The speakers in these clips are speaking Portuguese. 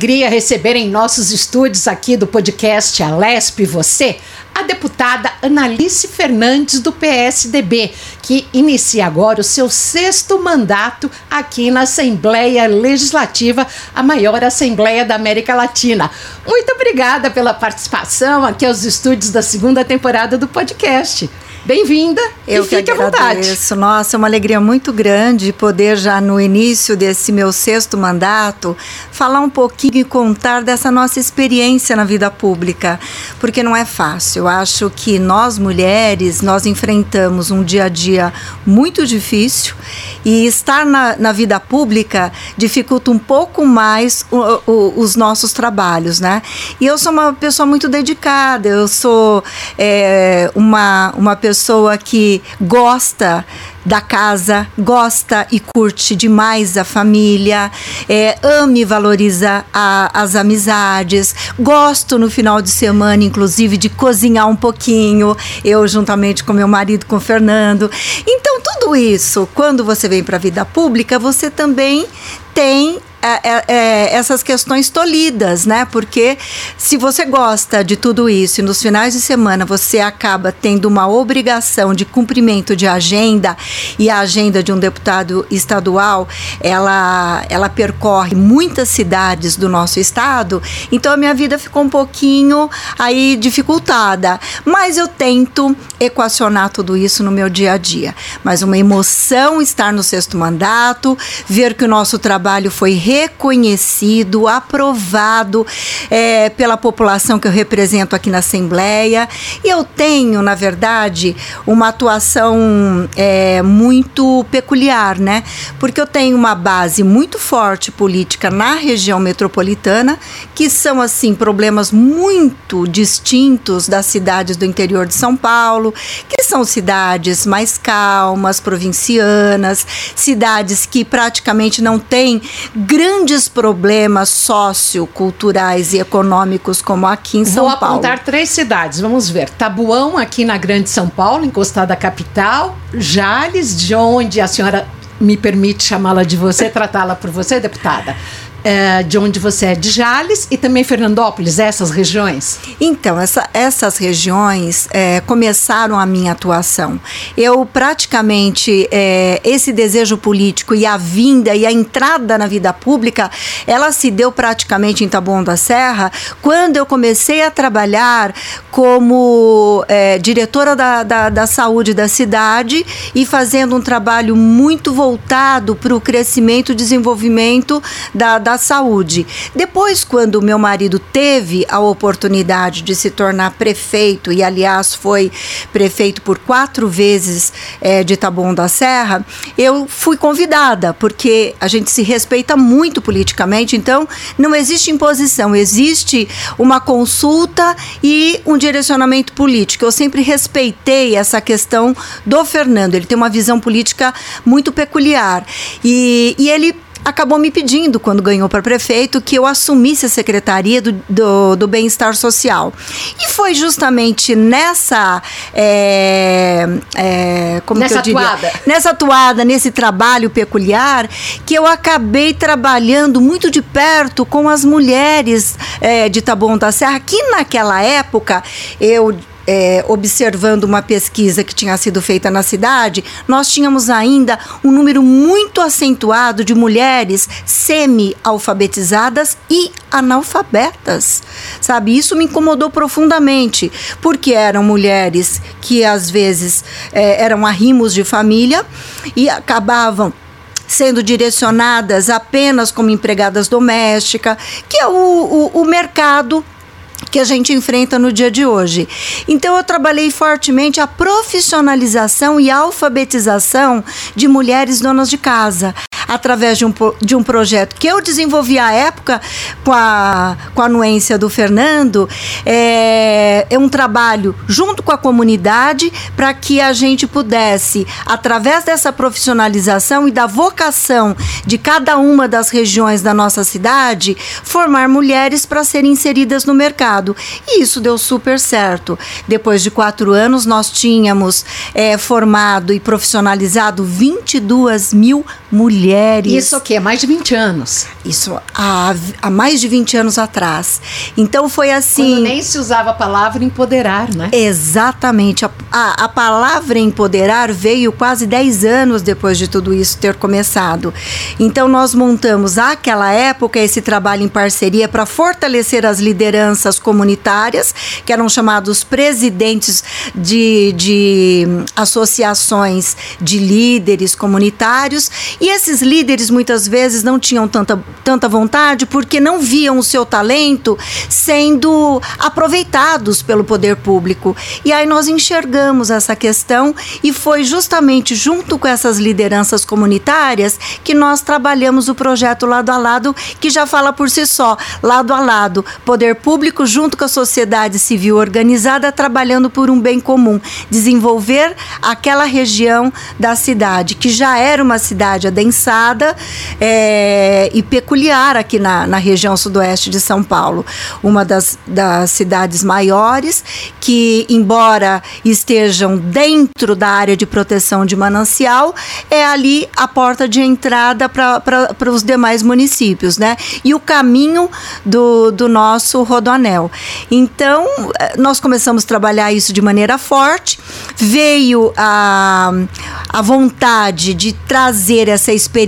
alegria receber em nossos estúdios aqui do podcast Alesp Você a deputada Analice Fernandes do PSDB, que inicia agora o seu sexto mandato aqui na Assembleia Legislativa, a maior Assembleia da América Latina. Muito obrigada pela participação aqui aos estúdios da segunda temporada do podcast. Bem-vinda Eu e fique que à vontade. Nossa, é uma alegria muito grande poder já no início desse meu sexto mandato falar um pouquinho e contar dessa nossa experiência na vida pública, porque não é fácil. Eu acho que nós mulheres, nós enfrentamos um dia a dia muito difícil e estar na, na vida pública dificulta um pouco mais o, o, os nossos trabalhos, né? E eu sou uma pessoa muito dedicada, eu sou é, uma, uma pessoa pessoa que gosta da casa, gosta e curte demais a família, é, ame e valoriza a, as amizades, gosto no final de semana, inclusive, de cozinhar um pouquinho, eu juntamente com meu marido, com o Fernando. Então, tudo isso, quando você vem para a vida pública, você também tem é, é, é, essas questões tolhidas, né? Porque se você gosta de tudo isso e nos finais de semana você acaba tendo uma obrigação de cumprimento de agenda e a agenda de um deputado estadual ela, ela percorre muitas cidades do nosso estado, então a minha vida ficou um pouquinho aí dificultada. Mas eu tento equacionar tudo isso no meu dia a dia. Mas uma emoção estar no sexto mandato, ver que o nosso trabalho foi reconhecido, aprovado é, pela população que eu represento aqui na Assembleia. E eu tenho, na verdade, uma atuação é, muito peculiar, né? Porque eu tenho uma base muito forte política na região metropolitana, que são, assim, problemas muito distintos das cidades do interior de São Paulo, que são cidades mais calmas, provincianas, cidades que praticamente não têm grandes problemas socioculturais e econômicos como aqui em São Vou Paulo. Vou apontar três cidades, vamos ver. Tabuão, aqui na Grande São Paulo, encostada à capital. Jales, de onde a senhora me permite chamá-la de você, tratá-la por você, deputada é, de onde você é, de Jales e também Fernandópolis, essas regiões? Então, essa, essas regiões é, começaram a minha atuação. Eu praticamente, é, esse desejo político e a vinda e a entrada na vida pública, ela se deu praticamente em Taboão da Serra, quando eu comecei a trabalhar como é, diretora da, da, da saúde da cidade e fazendo um trabalho muito voltado para o crescimento e desenvolvimento da, da da saúde. Depois, quando meu marido teve a oportunidade de se tornar prefeito, e aliás foi prefeito por quatro vezes é, de Taboão da Serra, eu fui convidada, porque a gente se respeita muito politicamente, então não existe imposição, existe uma consulta e um direcionamento político. Eu sempre respeitei essa questão do Fernando, ele tem uma visão política muito peculiar. E, e ele acabou me pedindo, quando ganhou para prefeito, que eu assumisse a Secretaria do, do, do Bem-Estar Social. E foi justamente nessa. É, é, como nessa que eu diria? Atuada. Nessa atuada, nesse trabalho peculiar, que eu acabei trabalhando muito de perto com as mulheres é, de Taboão da Serra, que naquela época eu é, observando uma pesquisa que tinha sido feita na cidade, nós tínhamos ainda um número muito acentuado de mulheres semi-alfabetizadas e analfabetas, sabe? Isso me incomodou profundamente, porque eram mulheres que às vezes é, eram arrimos de família e acabavam sendo direcionadas apenas como empregadas domésticas, que é o, o, o mercado que a gente enfrenta no dia de hoje. Então eu trabalhei fortemente a profissionalização e alfabetização de mulheres donas de casa através de um, de um projeto que eu desenvolvi à época com a, com a anuência do Fernando. É, é um trabalho junto com a comunidade para que a gente pudesse, através dessa profissionalização e da vocação de cada uma das regiões da nossa cidade, formar mulheres para serem inseridas no mercado. E isso deu super certo. Depois de quatro anos, nós tínhamos é, formado e profissionalizado 22 mil mulheres mulheres. Isso o quê? Mais de 20 anos. Isso há, há mais de 20 anos atrás. Então foi assim. Quando nem se usava a palavra empoderar, né? Exatamente. A, a, a palavra empoderar veio quase 10 anos depois de tudo isso ter começado. Então nós montamos àquela época esse trabalho em parceria para fortalecer as lideranças comunitárias, que eram chamados presidentes de, de associações de líderes comunitários. E esses líderes muitas vezes não tinham tanta, tanta vontade porque não viam o seu talento sendo aproveitados pelo poder público. E aí nós enxergamos essa questão e foi justamente junto com essas lideranças comunitárias que nós trabalhamos o projeto Lado a Lado, que já fala por si só, lado a lado, poder público junto com a sociedade civil organizada trabalhando por um bem comum, desenvolver aquela região da cidade que já era uma cidade adensada é, e peculiar aqui na, na região sudoeste de São Paulo, uma das, das cidades maiores que, embora estejam dentro da área de proteção de manancial, é ali a porta de entrada para os demais municípios, né? E o caminho do, do nosso rodoanel. Então, eh, nós começamos a trabalhar isso de maneira forte, veio a, a vontade de trazer essa experiência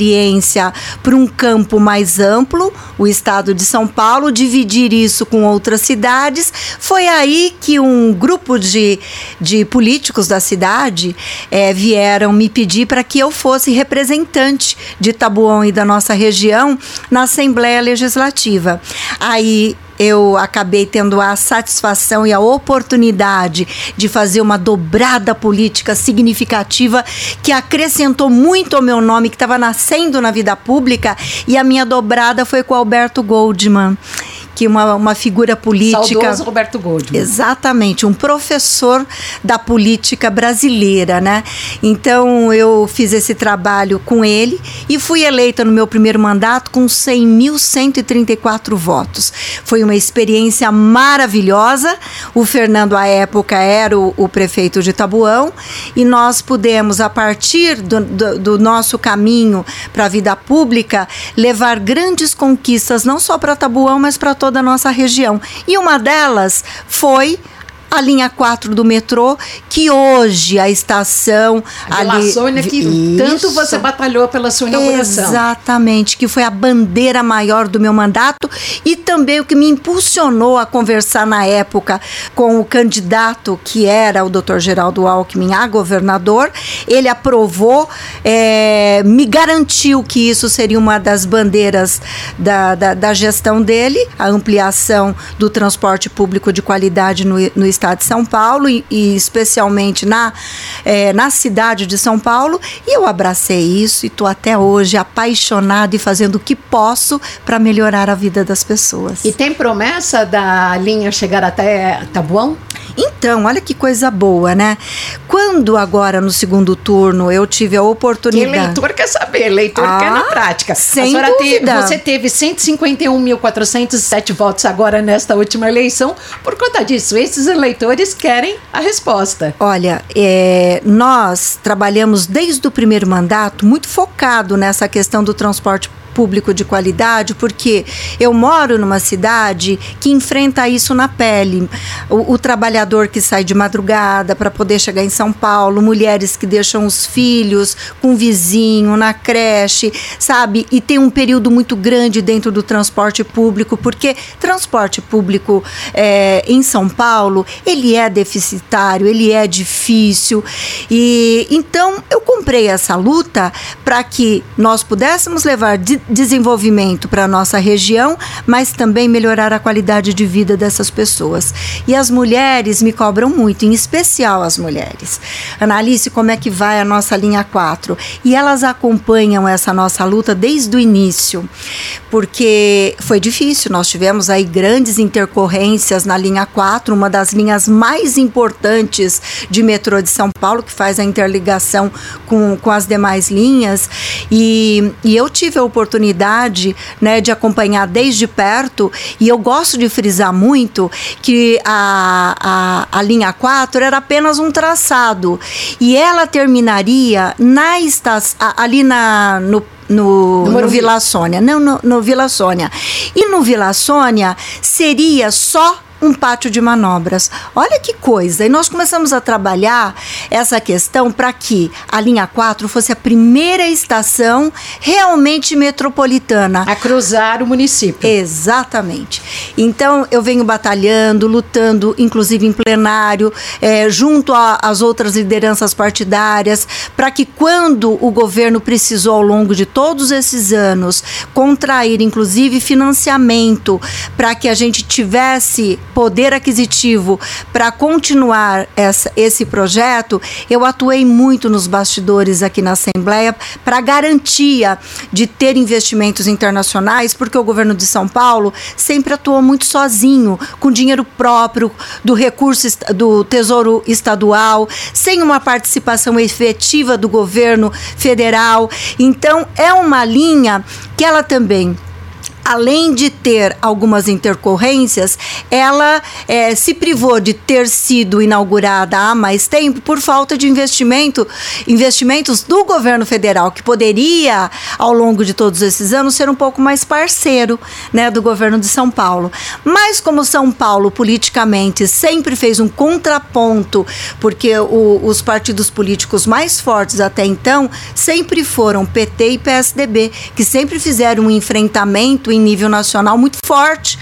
para um campo mais amplo, o estado de São Paulo, dividir isso com outras cidades. Foi aí que um grupo de, de políticos da cidade é, vieram me pedir para que eu fosse representante de Tabuão e da nossa região na Assembleia Legislativa. Aí eu acabei tendo a satisfação e a oportunidade de fazer uma dobrada política significativa que acrescentou muito ao meu nome, que estava nascendo na vida pública, e a minha dobrada foi com Alberto Goldman que uma, uma figura política. Saudoso Roberto Goldman. Exatamente, um professor da política brasileira, né? Então eu fiz esse trabalho com ele e fui eleita no meu primeiro mandato com 100.134 votos. Foi uma experiência maravilhosa. O Fernando, à época, era o, o prefeito de Tabuão e nós pudemos, a partir do, do, do nosso caminho para a vida pública, levar grandes conquistas, não só para Tabuão, mas para toda a nossa região. E uma delas foi a linha 4 do metrô, que hoje a estação. A ali, Sônia, que isso, tanto você batalhou pela sua inauguração. Exatamente, que foi a bandeira maior do meu mandato e também o que me impulsionou a conversar na época com o candidato que era o Dr. Geraldo Alckmin a governador. Ele aprovou, é, me garantiu que isso seria uma das bandeiras da, da, da gestão dele, a ampliação do transporte público de qualidade no, no estado estado de São Paulo e, e especialmente na, é, na cidade de São Paulo. E eu abracei isso e estou até hoje apaixonada e fazendo o que posso para melhorar a vida das pessoas. E tem promessa da linha chegar até Tabuão? Então, olha que coisa boa, né? Quando agora no segundo turno eu tive a oportunidade. Que eleitor quer saber, eleitor ah, quer na prática. Sem dúvida. Teve, você teve 151.407 votos agora nesta última eleição. Por conta disso, esses eleitores querem a resposta. Olha, é, nós trabalhamos desde o primeiro mandato muito focado nessa questão do transporte público de qualidade, porque eu moro numa cidade que enfrenta isso na pele. O, o trabalhador que sai de madrugada para poder chegar em São Paulo, mulheres que deixam os filhos com o vizinho na creche, sabe? E tem um período muito grande dentro do transporte público, porque transporte público é, em São Paulo ele é deficitário, ele é difícil. E então eu comprei essa luta para que nós pudéssemos levar de desenvolvimento para a nossa região, mas também melhorar a qualidade de vida dessas pessoas. E as mulheres me cobram muito, em especial as mulheres. Analice como é que vai a nossa linha 4. E elas acompanham essa nossa luta desde o início, porque foi difícil. Nós tivemos aí grandes intercorrências na linha 4, uma das linhas mais importantes de metrô de São Paulo, que faz a interligação com, com as demais linhas. E, e eu tive a oportunidade oportunidade né, de acompanhar desde perto, e eu gosto de frisar muito que a, a, a linha 4 era apenas um traçado e ela terminaria na estação, ali na, no no, no, no Vila Sônia. Não, no, no Vila Sônia. E no Vila Sônia seria só um pátio de manobras. Olha que coisa! E nós começamos a trabalhar essa questão para que a linha 4 fosse a primeira estação realmente metropolitana. A cruzar o município. Exatamente. Então, eu venho batalhando, lutando, inclusive em plenário, é, junto às outras lideranças partidárias, para que quando o governo precisou, ao longo de todos esses anos, contrair, inclusive, financiamento para que a gente tivesse poder aquisitivo para continuar essa, esse projeto, eu atuei muito nos bastidores aqui na Assembleia para garantia de ter investimentos internacionais, porque o governo de São Paulo sempre atuou muito sozinho, com dinheiro próprio, do recurso do Tesouro Estadual, sem uma participação efetiva do governo federal. Então, é uma linha que ela também além de ter algumas intercorrências, ela é, se privou de ter sido inaugurada há mais tempo por falta de investimento, investimentos do governo federal, que poderia, ao longo de todos esses anos, ser um pouco mais parceiro né, do governo de São Paulo. Mas como São Paulo, politicamente, sempre fez um contraponto, porque o, os partidos políticos mais fortes até então sempre foram PT e PSDB, que sempre fizeram um enfrentamento em nível nacional muito forte.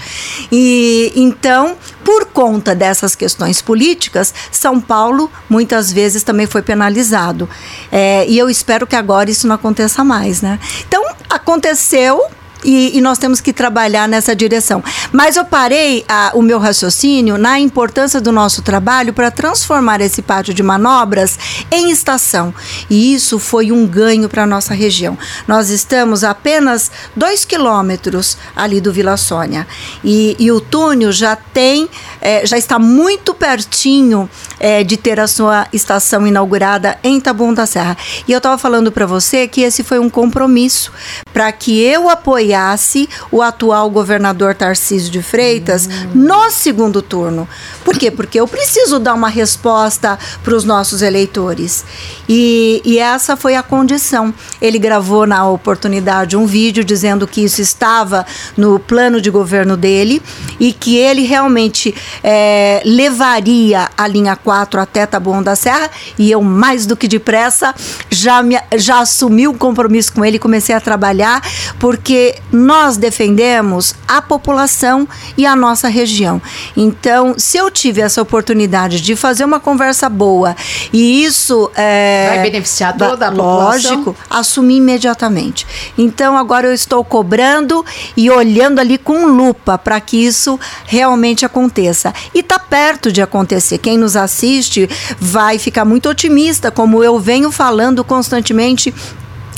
E então, por conta dessas questões políticas, São Paulo muitas vezes também foi penalizado. É, e eu espero que agora isso não aconteça mais, né? Então, aconteceu e, e, nós temos que trabalhar nessa direção. Mas eu parei a, o meu raciocínio na importância do nosso trabalho para transformar esse pátio de manobras em estação. E isso foi um ganho para a nossa região. Nós estamos a apenas dois quilômetros ali do Vila Sônia. E, e o túnel já tem, é, já está muito pertinho é, de ter a sua estação inaugurada em Taboão da Serra. E eu estava falando para você que esse foi um compromisso para que eu apoie apoiasse o atual governador Tarcísio de Freitas no segundo turno. Por quê? Porque eu preciso dar uma resposta para os nossos eleitores. E, e essa foi a condição. Ele gravou na oportunidade um vídeo dizendo que isso estava no plano de governo dele e que ele realmente é, levaria a linha 4 até Taboão da Serra. E eu, mais do que depressa, já, me, já assumi o um compromisso com ele e comecei a trabalhar, porque nós defendemos a população e a nossa região. Então, se eu tive essa oportunidade de fazer uma conversa boa e isso é, vai beneficiar toda a população, lógico, assumi imediatamente. Então, agora eu estou cobrando e olhando ali com lupa para que isso realmente aconteça. E está perto de acontecer. Quem nos assiste vai ficar muito otimista, como eu venho falando constantemente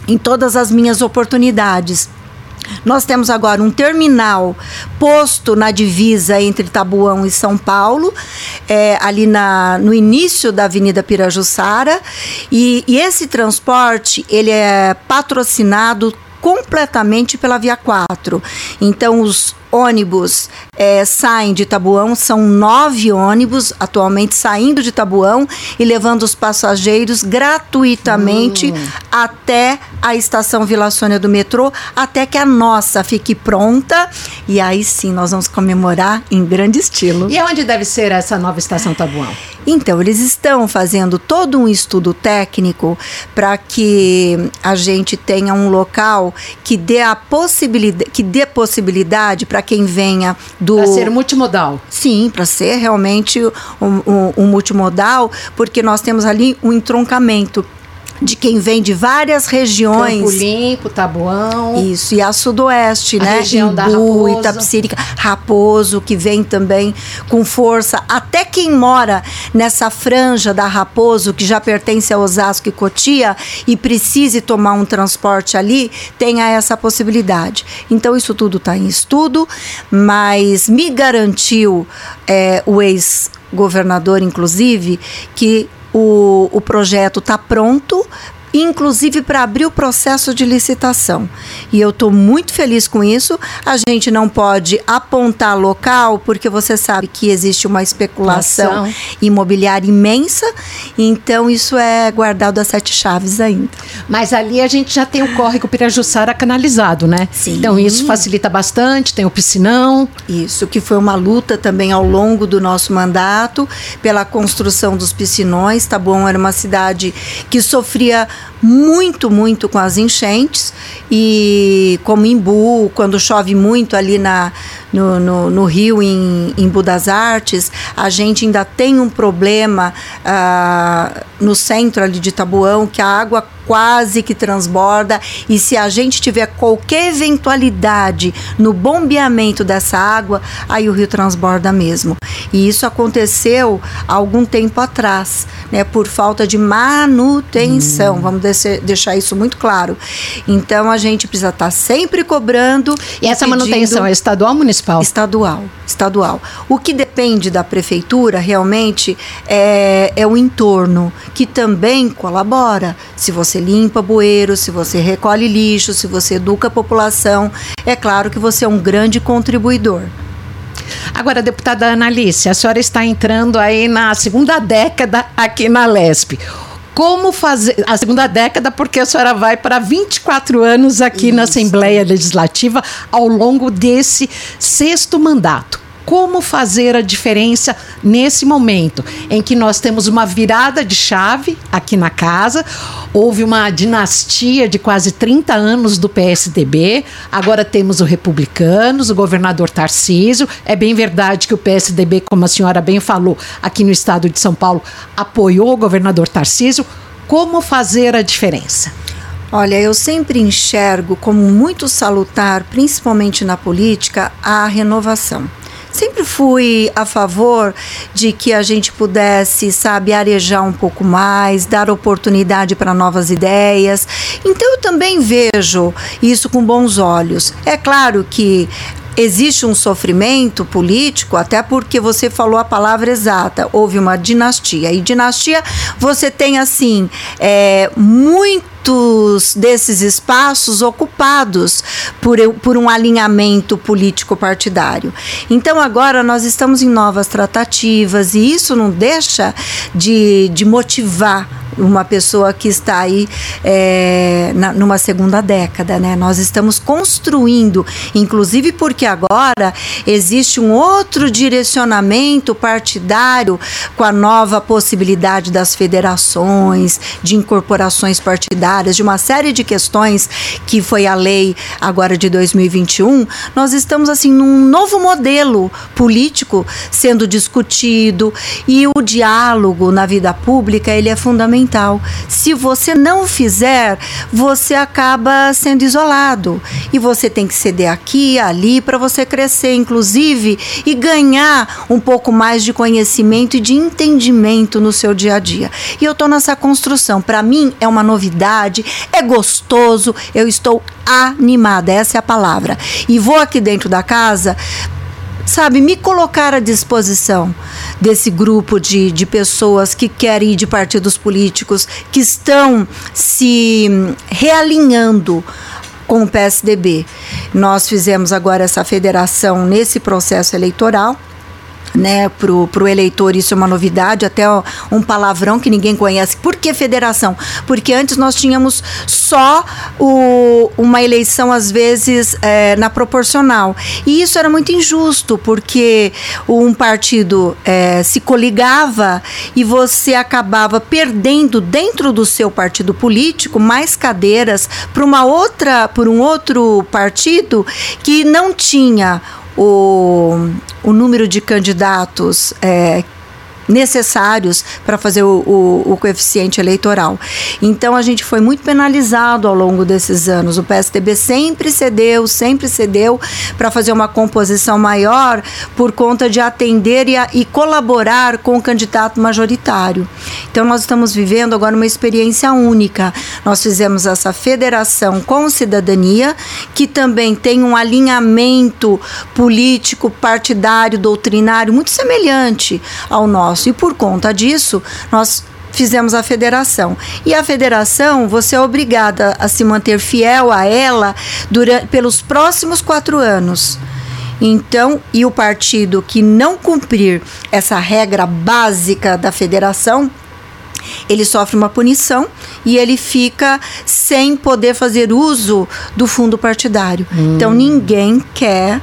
em todas as minhas oportunidades. Nós temos agora um terminal posto na divisa entre Tabuão e São Paulo, é, ali na, no início da Avenida Pirajussara, e, e esse transporte ele é patrocinado completamente pela Via 4. Então, os ônibus é, saem de Tabuão, são nove ônibus atualmente saindo de Tabuão e levando os passageiros gratuitamente hum. até a estação Vila Sônia do metrô, até que a nossa fique pronta e aí sim nós vamos comemorar em grande estilo. E onde deve ser essa nova estação Tabuão? Então, eles estão fazendo todo um estudo técnico para que a gente tenha um local que dê a possibilidade, que dê possibilidade para quem venha do. Para ser multimodal. Sim, para ser realmente um, um, um multimodal, porque nós temos ali um entroncamento de quem vem de várias regiões. Campo Limpo, Tabuão. Isso, e a Sudoeste, a né? Região Imbu, da Raposo. Itapsirica, Raposo, que vem também com força. Até quem mora nessa franja da Raposo, que já pertence a Osasco e Cotia, e precise tomar um transporte ali, tenha essa possibilidade. Então, isso tudo está em estudo, mas me garantiu é, o ex-governador, inclusive, que o, o projeto está pronto inclusive para abrir o processo de licitação. E eu estou muito feliz com isso. A gente não pode apontar local, porque você sabe que existe uma especulação Ação. imobiliária imensa, então isso é guardado a sete chaves ainda. Mas ali a gente já tem o córrego Pirajussara canalizado, né? Sim. Então isso facilita bastante, tem o piscinão. Isso, que foi uma luta também ao longo do nosso mandato pela construção dos piscinões. Taboão era uma cidade que sofria muito, muito com as enchentes e como Imbu, quando chove muito ali na, no, no, no rio em, em Budas Artes, a gente ainda tem um problema uh, no centro ali de Tabuão, que a água quase que transborda e se a gente tiver qualquer eventualidade no bombeamento dessa água, aí o rio transborda mesmo. E isso aconteceu há algum tempo atrás, né, por falta de manutenção. Hum. Vamos deixar isso muito claro. Então a gente precisa estar sempre cobrando. E essa manutenção é estadual ou municipal? Estadual, estadual. O que depende da prefeitura realmente é, é o entorno, que também colabora. Se você limpa bueiro, se você recolhe lixo, se você educa a população, é claro que você é um grande contribuidor. Agora, deputada Analice, a senhora está entrando aí na segunda década aqui na LESP como fazer a segunda década, porque a senhora vai para 24 anos aqui Isso. na Assembleia Legislativa ao longo desse sexto mandato como fazer a diferença nesse momento em que nós temos uma virada de chave aqui na casa, houve uma dinastia de quase 30 anos do PSDB, agora temos o Republicanos, o governador Tarcísio. É bem verdade que o PSDB, como a senhora bem falou, aqui no estado de São Paulo, apoiou o governador Tarcísio. Como fazer a diferença? Olha, eu sempre enxergo como muito salutar, principalmente na política, a renovação. Sempre fui a favor de que a gente pudesse, sabe, arejar um pouco mais, dar oportunidade para novas ideias. Então eu também vejo isso com bons olhos. É claro que existe um sofrimento político, até porque você falou a palavra exata, houve uma dinastia. E dinastia, você tem assim, é, muitos desses espaços ocupados por, por um alinhamento político-partidário. Então agora nós estamos em novas tratativas e isso não deixa de, de motivar uma pessoa que está aí é, na, numa segunda década, né? Nós estamos construindo, inclusive porque agora existe um outro direcionamento partidário com a nova possibilidade das federações, de incorporações partidárias, de uma série de questões que foi a lei agora de 2021. Nós estamos assim num novo modelo político sendo discutido e o diálogo na vida pública ele é fundamental fundamental. Se você não fizer, você acaba sendo isolado. E você tem que ceder aqui, ali, para você crescer, inclusive, e ganhar um pouco mais de conhecimento e de entendimento no seu dia a dia. E eu estou nessa construção. Para mim, é uma novidade, é gostoso, eu estou animada, essa é a palavra. E vou aqui dentro da casa sabe, me colocar à disposição desse grupo de, de pessoas que querem ir de partidos políticos, que estão se realinhando com o PSDB. Nós fizemos agora essa federação nesse processo eleitoral né, pro, pro eleitor isso é uma novidade, até um palavrão que ninguém conhece. Por que federação? Porque antes nós tínhamos só o, uma eleição, às vezes, é, na proporcional. E isso era muito injusto, porque um partido é, se coligava e você acabava perdendo dentro do seu partido político mais cadeiras para uma outra, por um outro partido que não tinha o, o número de candidatos é, necessários para fazer o, o, o, coeficiente eleitoral. Então a gente foi muito penalizado ao longo desses anos. O PSDB sempre cedeu, sempre cedeu para fazer uma composição maior por conta de atender e, a, e colaborar com o candidato majoritário. Então nós estamos vivendo agora uma experiência única. Nós fizemos essa federação com cidadania, que também tem um alinhamento político, partidário, doutrinário muito semelhante ao nosso nosso. E por conta disso, nós fizemos a federação. E a federação, você é obrigada a se manter fiel a ela durante, pelos próximos quatro anos. Então, e o partido que não cumprir essa regra básica da federação, ele sofre uma punição e ele fica sem poder fazer uso do fundo partidário. Hum. Então, ninguém quer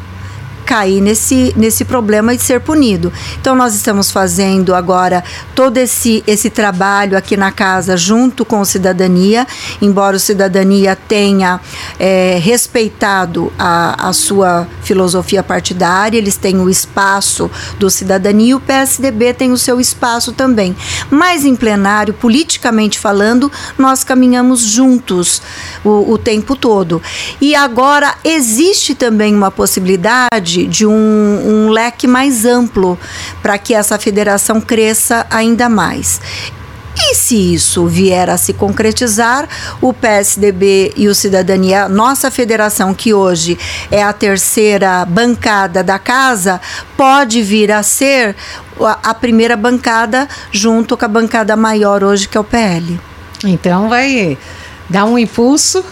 cair nesse, nesse problema de ser punido. Então, nós estamos fazendo agora todo esse, esse trabalho aqui na casa junto com o Cidadania, embora o Cidadania tenha é, respeitado a, a sua filosofia partidária, eles têm o espaço do Cidadania e o PSDB tem o seu espaço também. Mas em plenário, politicamente falando, nós caminhamos juntos o, o tempo todo. E agora existe também uma possibilidade de, um, um leque mais amplo para que essa federação cresça ainda mais. E se isso vier a se concretizar, o PSDB e o Cidadania, nossa federação, que hoje é a terceira bancada da casa, pode vir a ser a primeira bancada junto com a bancada maior hoje, que é o PL. Então vai dar um impulso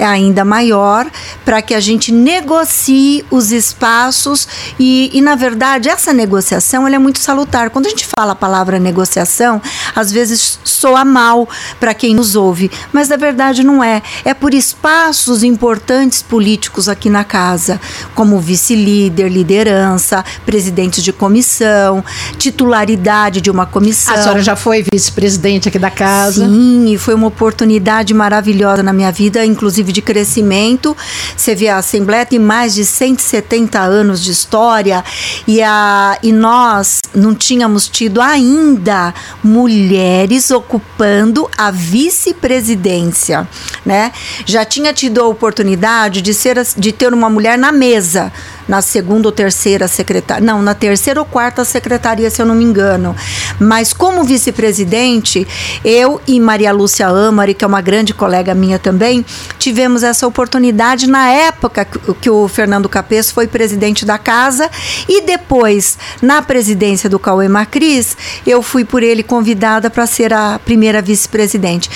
ainda maior para que a gente negocie os espaços e, e, na verdade, essa negociação ela é muito salutar. Quando a gente fala a palavra negociação, às vezes soa mal para quem nos ouve, mas na verdade não é. É por espaços importantes políticos aqui na casa, como vice-líder, liderança, presidente de comissão, titularidade de uma comissão. A senhora já foi vice-presidente aqui da casa? Sim, e foi uma oportunidade maravilhosa na minha vida, inclusive inclusive de crescimento. Você vê a Assembleia tem mais de 170 anos de história e, a, e nós não tínhamos tido ainda mulheres ocupando a vice-presidência, né? Já tinha tido a oportunidade de ser de ter uma mulher na mesa, na segunda ou terceira secretaria, não, na terceira ou quarta secretaria, se eu não me engano. Mas como vice-presidente, eu e Maria Lúcia Amari, que é uma grande colega minha também, tivemos essa oportunidade na época que o Fernando Capês foi presidente da casa e depois, na presidência do Cauê Macris, eu fui por ele convidada para ser a primeira vice-presidente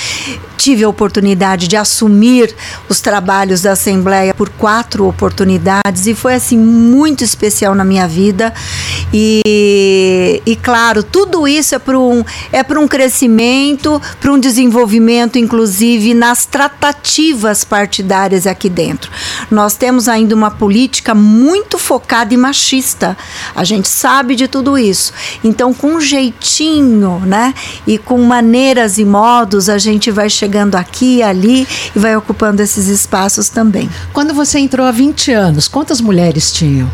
tive a oportunidade de assumir os trabalhos da Assembleia por quatro oportunidades e foi assim muito especial na minha vida. E, e claro tudo isso é para um é para um crescimento para um desenvolvimento inclusive nas tratativas partidárias aqui dentro. Nós temos ainda uma política muito focada e machista. A gente sabe de tudo isso. Então com um jeitinho né e com maneiras e modos a gente vai chegando aqui ali e vai ocupando esses espaços também. Quando você entrou há 20 anos, quantas mulheres tinham?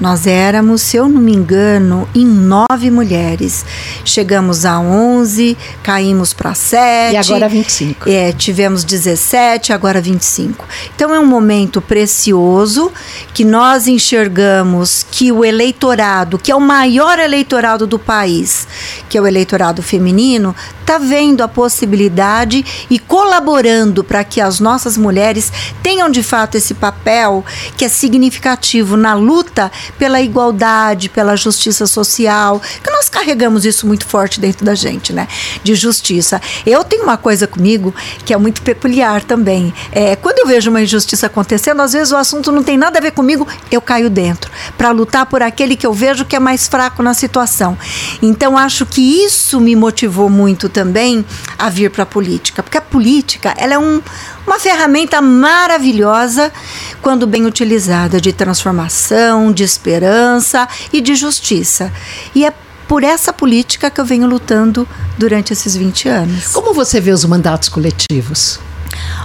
Nós éramos, se eu não me engano, em nove mulheres. Chegamos a 11, caímos para 7. E agora 25. É, tivemos 17, agora 25. Então é um momento precioso que nós enxergamos que o eleitorado, que é o maior eleitorado do país, que é o eleitorado feminino, está vendo a possibilidade e colaborando para que as nossas mulheres tenham de fato esse papel que é significativo na luta pela igualdade, pela justiça social, que nós carregamos isso muito forte dentro da gente, né? De justiça. Eu tenho uma coisa comigo que é muito peculiar também. É, quando eu vejo uma injustiça acontecendo, às vezes o assunto não tem nada a ver comigo, eu caio dentro para lutar por aquele que eu vejo que é mais fraco na situação. Então acho que isso me motivou muito também a vir para a política, porque a política ela é um, uma ferramenta maravilhosa quando bem utilizada de transformação, de esperança e de justiça. E é por essa política que eu venho lutando durante esses 20 anos. Como você vê os mandatos coletivos?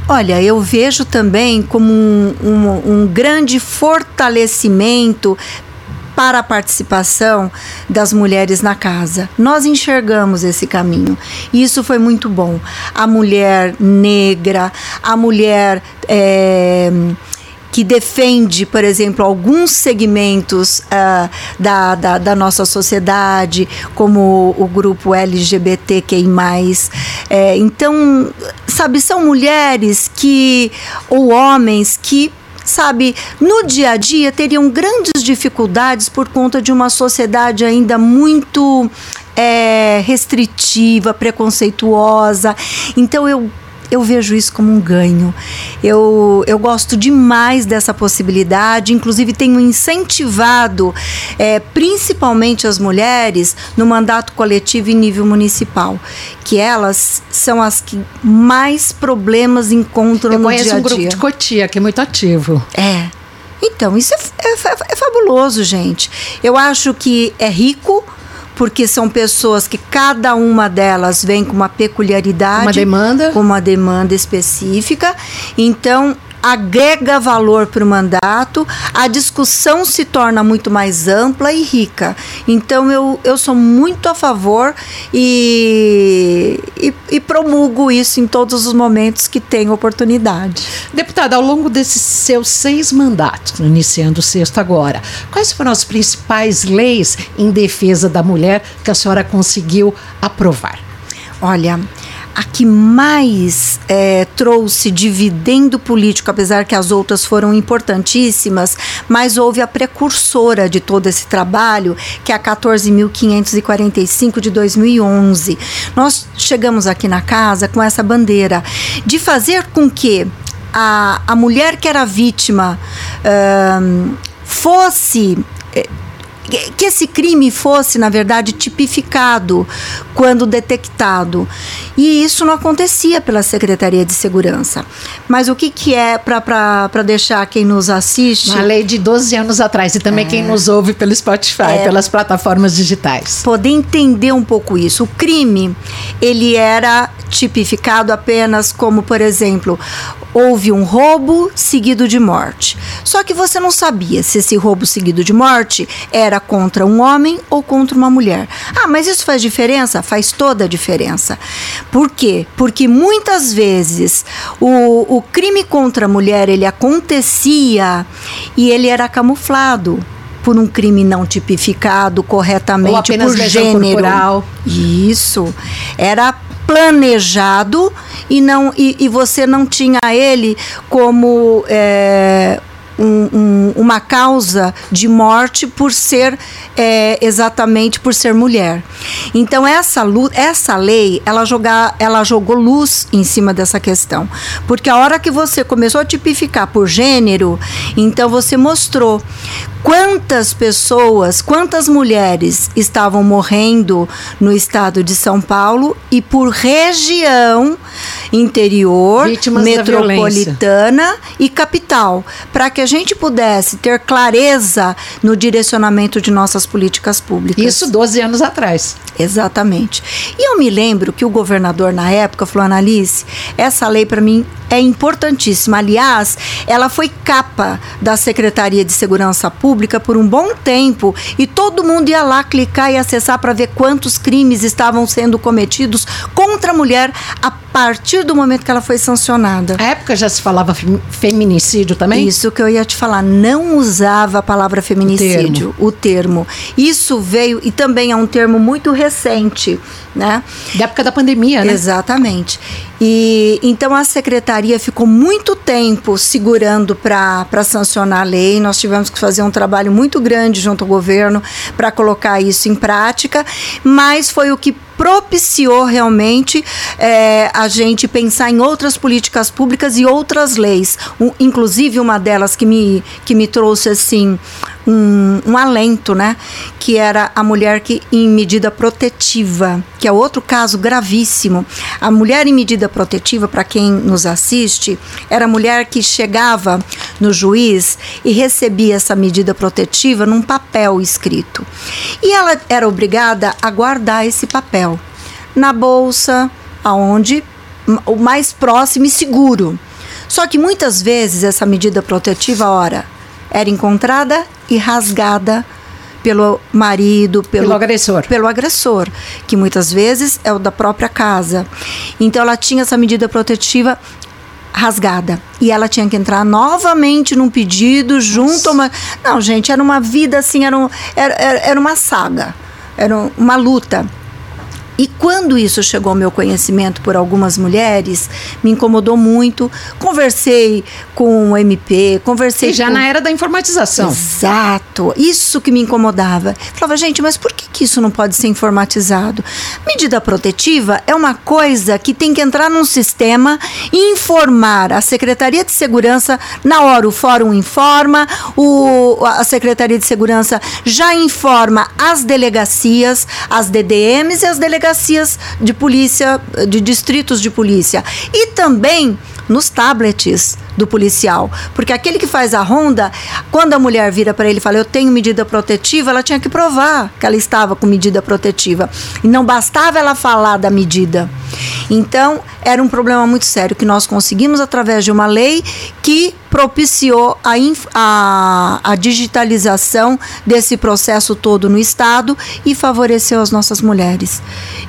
Olha, eu vejo também como um, um, um grande fortalecimento para a participação das mulheres na casa. Nós enxergamos esse caminho e isso foi muito bom. A mulher negra, a mulher. É, que defende, por exemplo, alguns segmentos uh, da, da, da, nossa sociedade, como o, grupo LGBTQI. É, então, sabe, são mulheres que, ou homens que sabe, no dia a dia teriam grandes dificuldades por conta de uma sociedade ainda muito é, restritiva, preconceituosa. Então eu eu vejo isso como um ganho. Eu, eu gosto demais dessa possibilidade, inclusive tenho incentivado é, principalmente as mulheres no mandato coletivo em nível municipal, que elas são as que mais problemas encontram eu no dia a dia. Eu conheço um grupo de Cotia que é muito ativo. É. Então, isso é, é, é fabuloso, gente. Eu acho que é rico porque são pessoas que cada uma delas vem com uma peculiaridade, uma demanda, com uma demanda específica. Então, agrega valor para o mandato, a discussão se torna muito mais ampla e rica. Então eu, eu sou muito a favor e, e, e promulgo isso em todos os momentos que tenho oportunidade. Deputada, ao longo desses seus seis mandatos, iniciando o sexto agora, quais foram as principais leis em defesa da mulher que a senhora conseguiu aprovar? Olha, a que mais é, trouxe dividendo político, apesar que as outras foram importantíssimas, mas houve a precursora de todo esse trabalho, que é a 14.545 de 2011. Nós chegamos aqui na casa com essa bandeira de fazer com que a, a mulher que era vítima um, fosse que esse crime fosse, na verdade, tipificado quando detectado. E isso não acontecia pela Secretaria de Segurança. Mas o que, que é para deixar quem nos assiste? Uma lei de 12 anos atrás e também é. quem nos ouve pelo Spotify, é. pelas plataformas digitais. Poder entender um pouco isso. O crime, ele era tipificado apenas como, por exemplo, houve um roubo seguido de morte. Só que você não sabia se esse roubo seguido de morte era contra um homem ou contra uma mulher. Ah, mas isso faz diferença? Faz toda a diferença. Por quê? Porque muitas vezes o, o crime contra a mulher ele acontecia e ele era camuflado por um crime não tipificado corretamente por gênero. Corporal. Isso. Era planejado e não e, e você não tinha ele como é, um, um, uma causa de morte por ser é, exatamente por ser mulher. Então essa, essa lei ela, jogar, ela jogou luz em cima dessa questão, porque a hora que você começou a tipificar por gênero, então você mostrou quantas pessoas, quantas mulheres estavam morrendo no estado de São Paulo e por região interior, Vítimas metropolitana e capital, para que a gente pudesse ter clareza no direcionamento de nossas políticas públicas. Isso 12 anos atrás. Exatamente. E eu me lembro que o governador na época falou, Annalise, essa lei para mim é importantíssima. Aliás, ela foi capa da Secretaria de Segurança Pública por um bom tempo e todo mundo ia lá clicar e acessar para ver quantos crimes estavam sendo cometidos contra a mulher a partir do momento que ela foi sancionada. Na época já se falava feminicídio também? Isso que eu ia te falar, não usava a palavra feminicídio, o termo. o termo. Isso veio e também é um termo muito recente, né? Da época da pandemia, né? Exatamente. E então a secretaria ficou muito tempo segurando para sancionar a lei. Nós tivemos que fazer um trabalho muito grande junto ao governo para colocar isso em prática, mas foi o que propiciou realmente é, a gente pensar em outras políticas públicas e outras leis. Inclusive, uma delas que me, que me trouxe assim um, um, alento, né? Que era a mulher que em medida protetiva, que é outro caso gravíssimo. A mulher em medida protetiva, para quem nos assiste, era a mulher que chegava no juiz e recebia essa medida protetiva num papel escrito. E ela era obrigada a guardar esse papel na bolsa, aonde o mais próximo e seguro. Só que muitas vezes essa medida protetiva, ora, era encontrada e rasgada pelo marido, pelo, pelo, agressor. Pelo agressor, que muitas vezes é o da própria casa. Então ela tinha essa medida protetiva rasgada e ela tinha que entrar novamente num pedido junto Nossa. a uma não gente era uma vida assim era, um, era, era uma saga era uma luta E quando isso chegou ao meu conhecimento por algumas mulheres, me incomodou muito. Conversei com o MP, conversei e já com... na era da informatização. Exato. Isso que me incomodava. Falava, gente, mas por que, que isso não pode ser informatizado? Medida protetiva é uma coisa que tem que entrar num sistema e informar a Secretaria de Segurança na hora o fórum informa, o, a Secretaria de Segurança já informa as delegacias, as DDMs e as delegacias de polícia, de distritos de polícia. E também nos tablets do policial. Porque aquele que faz a ronda, quando a mulher vira para ele e fala, eu tenho medida protetiva, ela tinha que provar que ela estava com medida protetiva. E não bastava ela falar da medida. Então, era um problema muito sério que nós conseguimos através de uma lei que propiciou a, a, a, digitalização desse processo todo no Estado e favoreceu as nossas mulheres.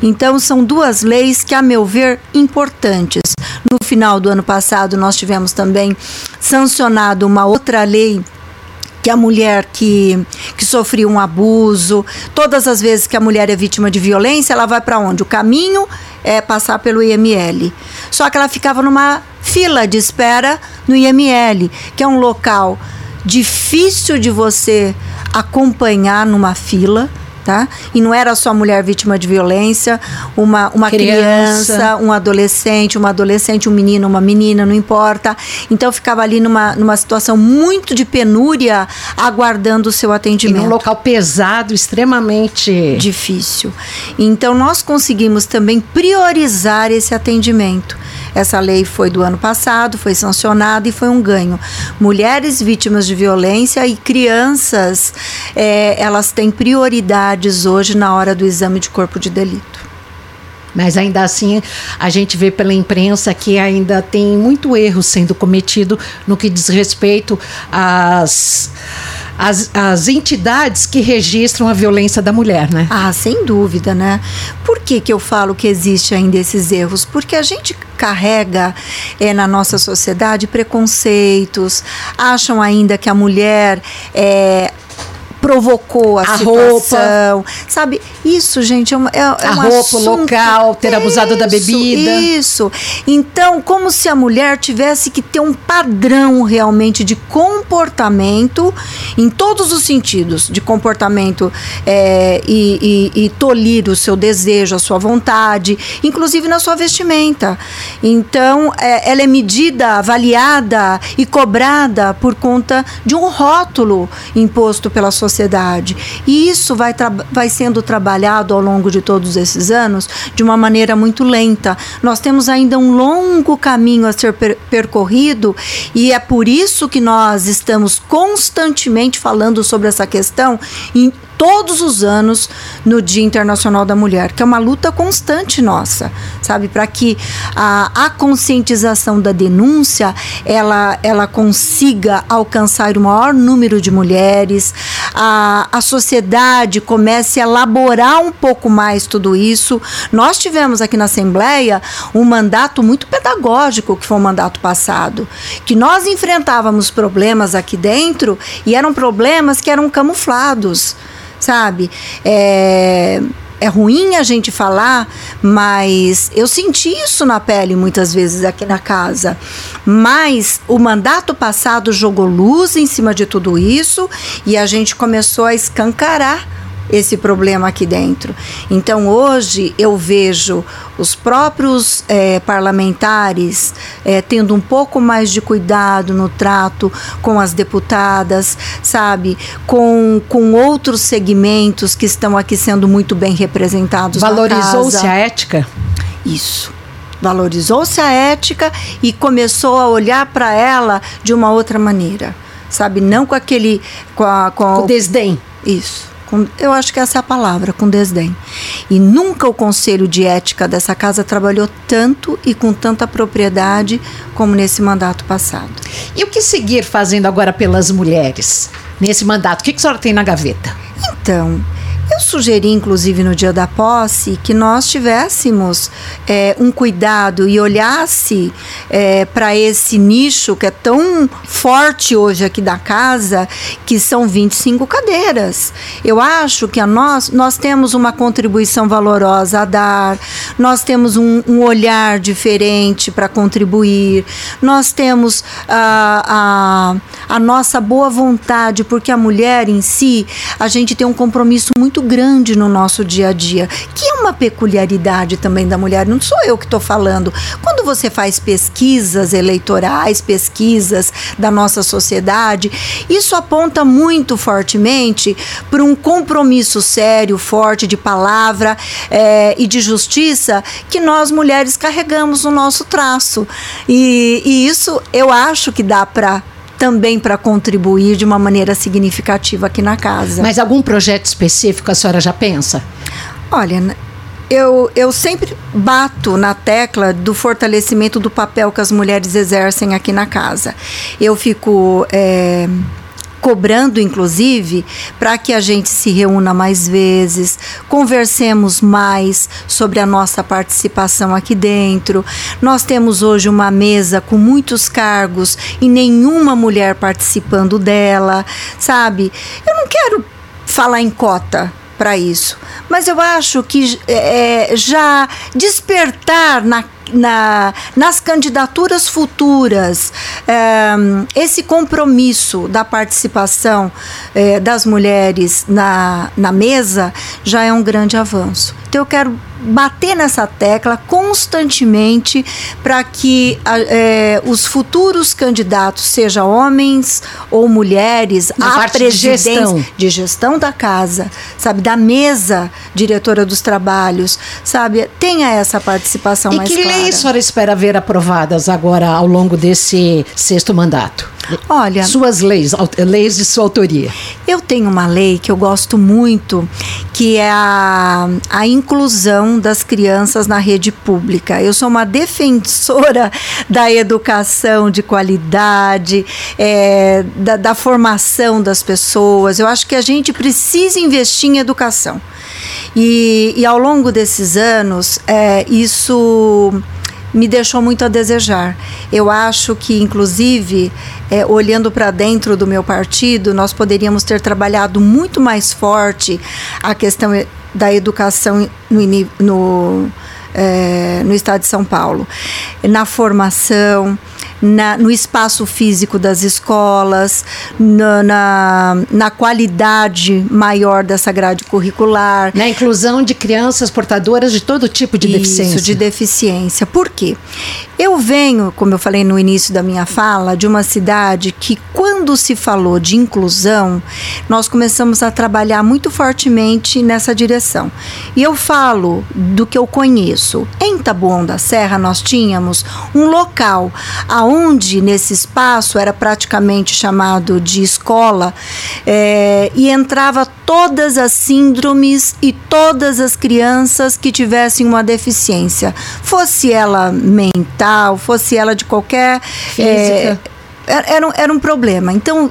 Então, são duas leis que, a meu ver, importantes. No final do ano passado, nós tivemos também sancionado uma outra lei que a mulher que, que sofreu um abuso, todas as vezes que a mulher é vítima de violência, ela vai para onde? O caminho é passar pelo IML. Só que ela ficava numa fila de espera no IML, que é um local difícil de você acompanhar numa fila tá? E não era só mulher vítima de violência, uma, uma criança. criança. um adolescente, uma adolescente, um menino, uma menina, não importa. Então ficava ali numa, numa situação muito de penúria, aguardando o seu atendimento. E num local pesado, extremamente difícil. Então nós conseguimos também priorizar esse atendimento. Essa lei foi do ano passado, foi sancionada e foi um ganho. Mulheres vítimas de violência e crianças, é, elas têm prioridades hoje na hora do exame de corpo de delito. Mas ainda assim, a gente vê pela imprensa que ainda tem muito erro sendo cometido no que diz respeito às as, as entidades que registram a violência da mulher, né? Ah, sem dúvida, né? Por que, que eu falo que existe ainda esses erros? Porque a gente carrega é, na nossa sociedade preconceitos, acham ainda que a mulher é provocou a, a situação, roupa. sabe? Isso, gente, é, uma, é, é a um roupa, assunto, local, ter isso, abusado da bebida. Isso. Então, como se a mulher tivesse que ter um padrão realmente de comportamento em todos os sentidos, de comportamento é, e, e, e tolir o seu desejo, a sua vontade, inclusive na sua vestimenta. Então, é, ela é medida, avaliada e cobrada por conta de um rótulo imposto pela sociedade sociedade. E isso vai, vai sendo trabalhado ao longo de todos esses anos de uma maneira muito lenta. Nós temos ainda um longo caminho a ser per percorrido e é por isso que nós estamos constantemente falando sobre essa questão todos os anos no Dia Internacional da Mulher, que é uma luta constante nossa, sabe, para que a, a conscientização da denúncia ela, ela consiga alcançar o maior número de mulheres, a, a sociedade comece a elaborar um pouco mais tudo isso. Nós tivemos aqui na Assembleia um mandato muito pedagógico, que foi o um mandato passado, que nós enfrentávamos problemas aqui dentro e eram problemas que eram camuflados sabe? É, é ruim a gente falar, mas eu senti isso na pele muitas vezes aqui na casa. Mas o mandato passado jogou luz em cima de tudo isso e a gente começou a escancarar esse problema aqui dentro. Então hoje eu vejo os próprios é, parlamentares é, tendo um pouco mais de cuidado no trato com as deputadas, sabe, com, com outros segmentos que estão aqui sendo muito bem representados. Valorizou-se a ética? Isso valorizou-se a ética e começou a olhar para ela de uma outra maneira, sabe? Não com aquele. com, a, com, com o desdém. Isso. Com, eu acho que essa é a palavra, com desdém. E nunca o conselho de ética dessa casa trabalhou tanto e com tanta propriedade como nesse mandato passado. E o que seguir fazendo agora pelas mulheres nesse mandato? O que, que a senhora tem na gaveta? Então, Eu sugeri, inclusive, no dia da posse, que nós tivéssemos é, um cuidado e olhasse é, para esse nicho que é tão forte hoje aqui da casa, que são 25 cadeiras. Eu acho que a nós, nós temos uma contribuição valorosa a dar, nós temos um, um olhar diferente para contribuir, nós temos a, a, a nossa boa vontade, porque a mulher em si, a gente tem um compromisso muito grande no nosso dia a dia, que é uma peculiaridade também da mulher, não sou eu que estou falando. Quando você faz pesquisas eleitorais, pesquisas da nossa sociedade, isso aponta muito fortemente para um compromisso sério, forte de palavra é, e de justiça que nós mulheres carregamos no nosso traço. E, e isso eu acho que dá para também para contribuir de uma maneira significativa aqui na casa. Mas algum projeto específico a senhora já pensa? Olha, eu, eu sempre bato na tecla do fortalecimento do papel que as mulheres exercem aqui na casa. Eu fico. É, cobrando, inclusive, para que a gente se reúna mais vezes, conversemos mais sobre a nossa participação aqui dentro. Nós temos hoje uma mesa com muitos cargos e nenhuma mulher participando dela, sabe? Eu não quero falar em cota para isso, mas eu acho que é, já despertar na na, nas candidaturas futuras, é, esse compromisso da participação é, das mulheres na, na mesa já é um grande avanço. Então, eu quero bater nessa tecla constantemente para que é, os futuros candidatos, seja homens ou mulheres, Na a presidência de gestão. de gestão da casa, sabe, da mesa diretora dos trabalhos, sabe, tenha essa participação e mais clara. E que leis a senhora espera ver aprovadas agora ao longo desse sexto mandato? Olha, suas leis, leis de sua autoria. Eu tenho uma lei que eu gosto muito, que é a, a inclusão das crianças na rede pública. Eu sou uma defensora da educação de qualidade, é, da, da formação das pessoas. Eu acho que a gente precisa investir em educação. E, e ao longo desses anos, é, isso me deixou muito a desejar. Eu acho que, inclusive, é, olhando para dentro do meu partido, nós poderíamos ter trabalhado muito mais forte a questão da educação no, no, é, no estado de São Paulo, na formação na, no espaço físico das escolas, na, na, na, qualidade maior dessa grade curricular. Na inclusão de crianças portadoras de todo tipo de Isso, deficiência. de deficiência. Por quê? Eu venho, como eu falei no início da minha fala, de uma cidade que, quando se falou de inclusão, nós começamos a trabalhar muito fortemente nessa direção. E eu falo do que eu conheço. Em Taboão da Serra, nós tínhamos um local aonde nesse espaço era praticamente chamado de escola é, e entrava todas as síndromes e todas as crianças que tivessem uma deficiência, fosse ela mental, fosse ela de qualquer. É, era, era um problema. Então,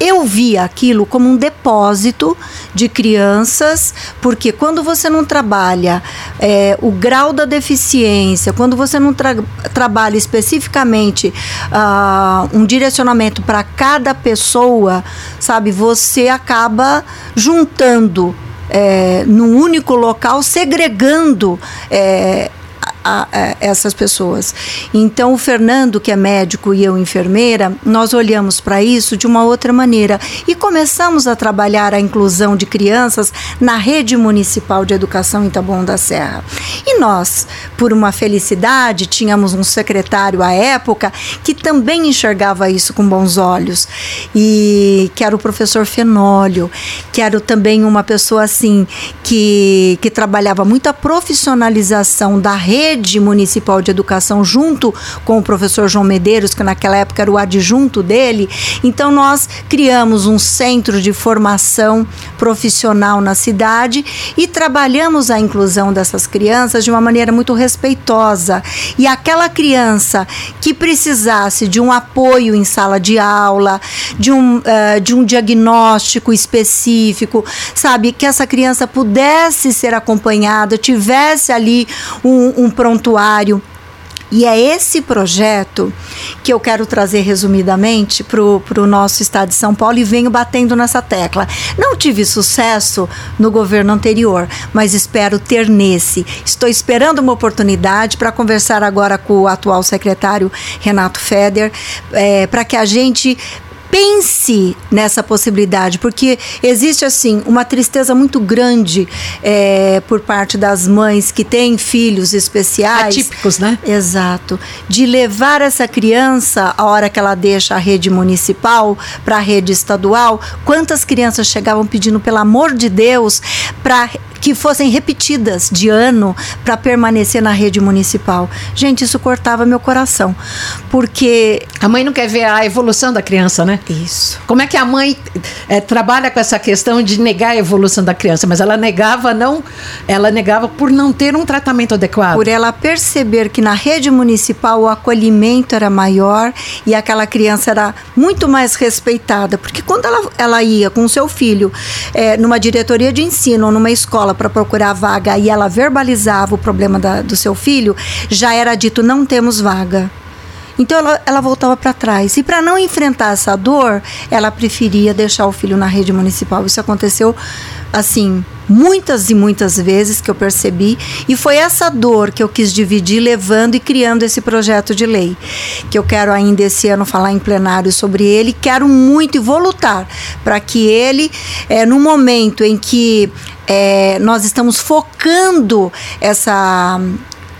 eu via aquilo como um depósito de crianças, porque quando você não trabalha é, o grau da deficiência, quando você não tra trabalha especificamente uh, um direcionamento para cada pessoa, sabe, você acaba juntando é, num único local, segregando é, a, a, essas pessoas. Então, o Fernando, que é médico, e eu, enfermeira, nós olhamos para isso de uma outra maneira e começamos a trabalhar a inclusão de crianças na rede municipal de educação em Taboão da Serra. E nós, por uma felicidade, tínhamos um secretário à época que também enxergava isso com bons olhos, e que era o professor Fenólio, que era também uma pessoa assim que, que trabalhava muito a profissionalização da rede rede municipal de educação, junto com o professor João Medeiros, que naquela época era o adjunto dele. Então, nós criamos um centro de formação profissional na cidade e trabalhamos a inclusão dessas crianças de uma maneira muito respeitosa. E aquela criança que precisasse de um apoio em sala de aula, de um, uh, de um diagnóstico específico, sabe? Que essa criança pudesse ser acompanhada, tivesse ali um, um prontuário. E é esse projeto que eu quero trazer resumidamente para o nosso estado de São Paulo e venho batendo nessa tecla. Não tive sucesso no governo anterior, mas espero ter nesse. Estou esperando uma oportunidade para conversar agora com o atual secretário Renato Feder, é, para que a gente pense nessa possibilidade, porque existe assim uma tristeza muito grande é, por parte das mães que têm filhos especiais. Atípicos, né? Exato. De levar essa criança, a hora que ela deixa a rede municipal para a rede estadual, quantas crianças chegavam pedindo, pelo amor de Deus, para que fossem repetidas de ano para permanecer na rede municipal. Gente, isso cortava meu coração, porque a mãe não quer ver a evolução da criança, né? Isso. Como é que a mãe é, trabalha com essa questão de negar a evolução da criança? Mas ela negava não, ela negava por não ter um tratamento adequado. Por ela perceber que na rede municipal o acolhimento era maior e aquela criança era muito mais respeitada, porque quando ela, ela ia com seu filho é, numa diretoria de ensino ou numa escola escola para procurar vaga e ela verbalizava o problema da, do seu filho, já era dito: não temos vaga. Então ela, ela voltava para trás. E para não enfrentar essa dor, ela preferia deixar o filho na rede municipal. Isso aconteceu assim muitas e muitas vezes que eu percebi e foi essa dor que eu quis dividir levando e criando esse projeto de lei que eu quero ainda esse ano falar em plenário sobre ele quero muito e vou lutar para que ele é, no momento em que é, nós estamos focando essa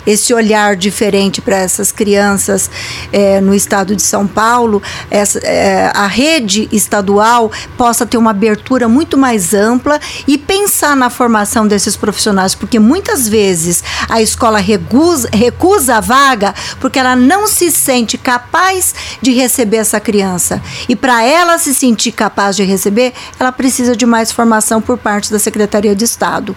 esse olhar diferente para essas crianças é, no estado de São Paulo, essa, é, a rede estadual possa ter uma abertura muito mais ampla e pensar na formação desses profissionais, porque muitas vezes a escola recusa, recusa a vaga porque ela não se sente capaz de receber essa criança. E para ela se sentir capaz de receber, ela precisa de mais formação por parte da Secretaria de Estado.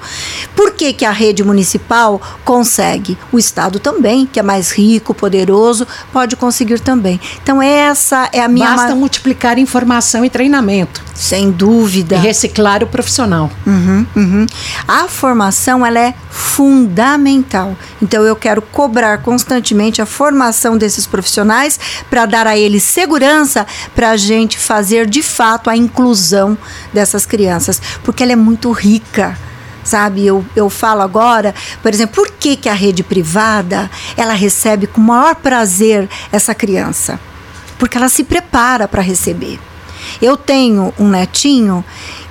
Por que, que a rede municipal consegue? O Estado também, que é mais rico, poderoso, pode conseguir também. Então, essa é a minha. Basta multiplicar informação e treinamento. Sem dúvida. E reciclar o profissional. Uhum, uhum. A formação ela é fundamental. Então, eu quero cobrar constantemente a formação desses profissionais para dar a eles segurança para a gente fazer de fato a inclusão dessas crianças, porque ela é muito rica sabe? Eu, eu falo agora, por exemplo, por que, que a rede privada ela recebe com maior prazer essa criança? Porque ela se prepara para receber. Eu tenho um netinho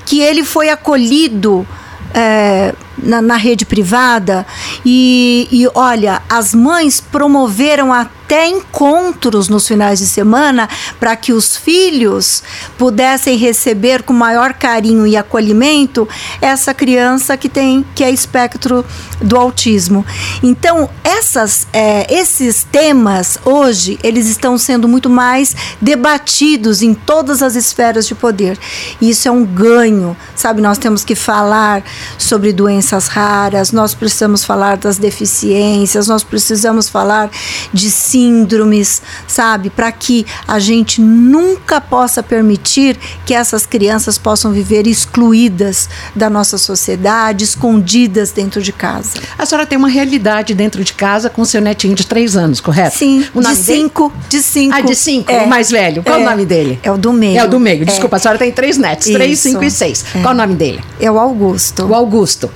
que ele foi acolhido é, na, na, rede privada e, e olha, as mães promoveram até encontros nos finais de semana para que os filhos pudessem receber com maior carinho e acolhimento essa criança que tem que é espectro do autismo. Então essas, é, esses temas hoje eles estão sendo muito mais debatidos em todas as esferas de poder. E isso é um ganho, sabe? Nós temos que falar sobre doenças raras, nós precisamos falar das deficiências, nós precisamos falar de síndromes, sabe? Para que a gente nunca possa permitir que essas crianças possam viver excluídas da nossa sociedade, escondidas dentro de casa. A senhora tem uma realidade dentro de casa com seu netinho de três anos, correto? Sim, o de cinco, de cinco. Ah, de cinco, é. o mais velho. Qual é. o nome dele? É o do meio. É o do meio, desculpa, é. a senhora tem três netos, Isso. três, cinco e seis. É. Qual o nome dele? É o Augusto. O Augusto.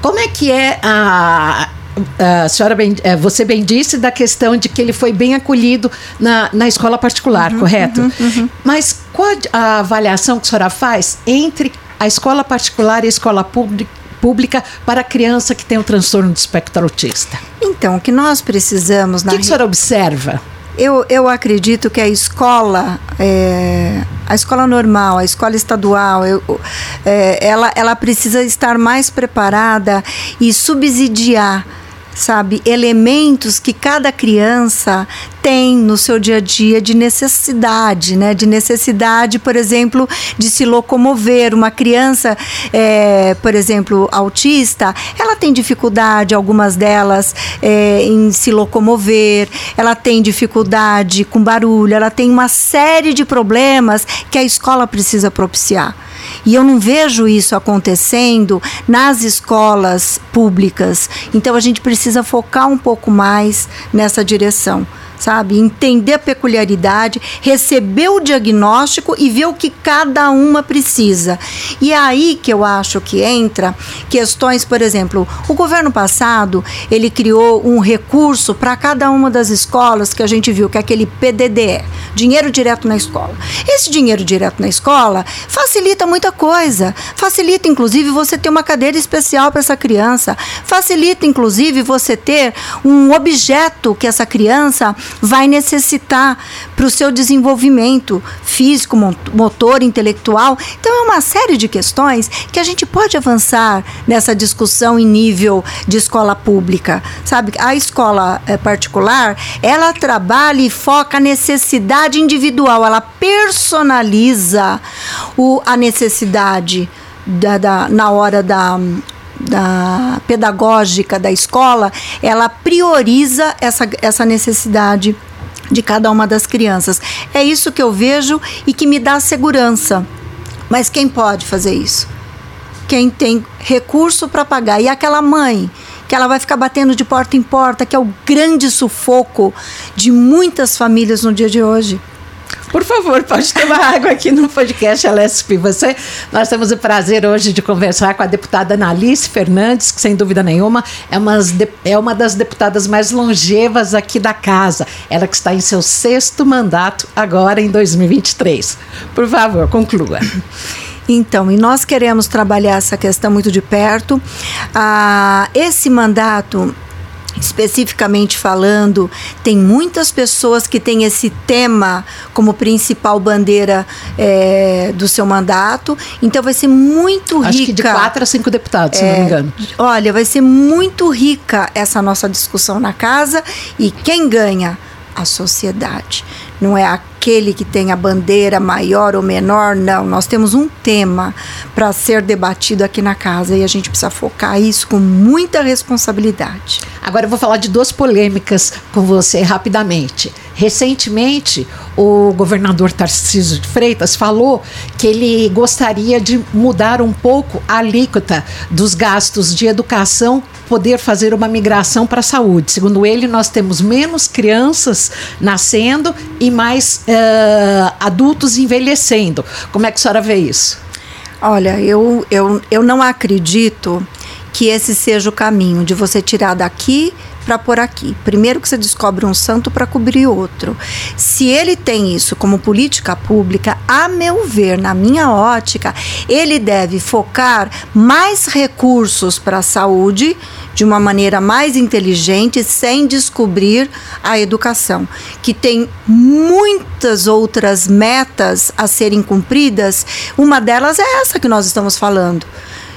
Como é que é a, a senhora bem, é, você bem disse da questão de que ele foi bem acolhido na, na escola particular, uhum, correto? Uhum, uhum. Mas qual a avaliação que a senhora faz entre a escola particular e a escola pública? para a criança que tem o transtorno do espectro autista? Então, o que nós precisamos... O que, que a senhora observa? Eu, eu acredito que a escola, é, a escola normal, a escola estadual, eu, é, ela, ela precisa estar mais preparada e subsidiar sabe, elementos que cada criança tem no seu dia a dia de necessidade, né? De necessidade, por exemplo, de se locomover. Uma criança, é, por exemplo, autista, ela tem dificuldade, algumas delas, é, em se locomover, ela tem dificuldade com barulho, ela tem uma série de problemas que a escola precisa propiciar. E eu não vejo isso acontecendo nas escolas públicas. Então a gente precisa focar um pouco mais nessa direção sabe? Entender a peculiaridade, receber o diagnóstico e ver o que cada uma precisa. E é aí que eu acho que entra questões, por exemplo, o governo passado, ele criou um recurso para cada uma das escolas que a gente viu, que é aquele PDDE, dinheiro direto na escola. Esse dinheiro direto na escola facilita muita coisa. Facilita inclusive você ter uma cadeira especial para essa criança, facilita inclusive você ter um objeto que essa criança vai necessitar para o seu desenvolvimento físico, motor, intelectual. Então, é uma série de questões que a gente pode avançar nessa discussão em nível de escola pública. Sabe, a escola é, particular, ela trabalha e foca a necessidade individual, ela personaliza o, a necessidade da, da, na hora da da pedagógica da escola, ela prioriza essa, essa necessidade de cada uma das crianças. É isso que eu vejo e que me dá segurança. Mas quem pode fazer isso? Quem tem recurso para pagar. E aquela mãe que ela vai ficar batendo de porta em porta, que é o grande sufoco de muitas famílias no dia de hoje. Por favor, pode tomar água aqui no podcast LSP. Você, nós temos o prazer hoje de conversar com a deputada Analice Fernandes, que sem dúvida nenhuma é uma, é uma das deputadas mais longevas aqui da casa. Ela que está em seu sexto mandato agora em 2023. Por favor, conclua. Então, e nós queremos trabalhar essa questão muito de perto. Ah, esse mandato especificamente falando, tem muitas pessoas que têm esse tema como principal bandeira é, do seu mandato. Então vai ser muito rica. Acho que de quatro a cinco deputados, é, se não me é, engano. Olha, vai ser muito rica essa nossa discussão na casa e quem ganha? A sociedade. Não é aquele que tem a bandeira maior ou menor, não. Nós temos um tema para ser debatido aqui na casa e a gente precisa focar isso com muita responsabilidade. Agora eu vou falar de duas polêmicas com você rapidamente. Recentemente, o governador Tarcísio de Freitas falou que ele gostaria de mudar um pouco a alíquota dos gastos de educação, poder fazer uma migração para a saúde. Segundo ele, nós temos menos crianças nascendo e mais uh, adultos envelhecendo. Como é que a senhora vê isso? Olha, eu, eu, eu não acredito que esse seja o caminho de você tirar daqui para pôr aqui. Primeiro que você descobre um santo para cobrir outro. Se ele tem isso como política pública, a meu ver, na minha ótica, ele deve focar mais recursos para a saúde de uma maneira mais inteligente, sem descobrir a educação, que tem muitas outras metas a serem cumpridas. Uma delas é essa que nós estamos falando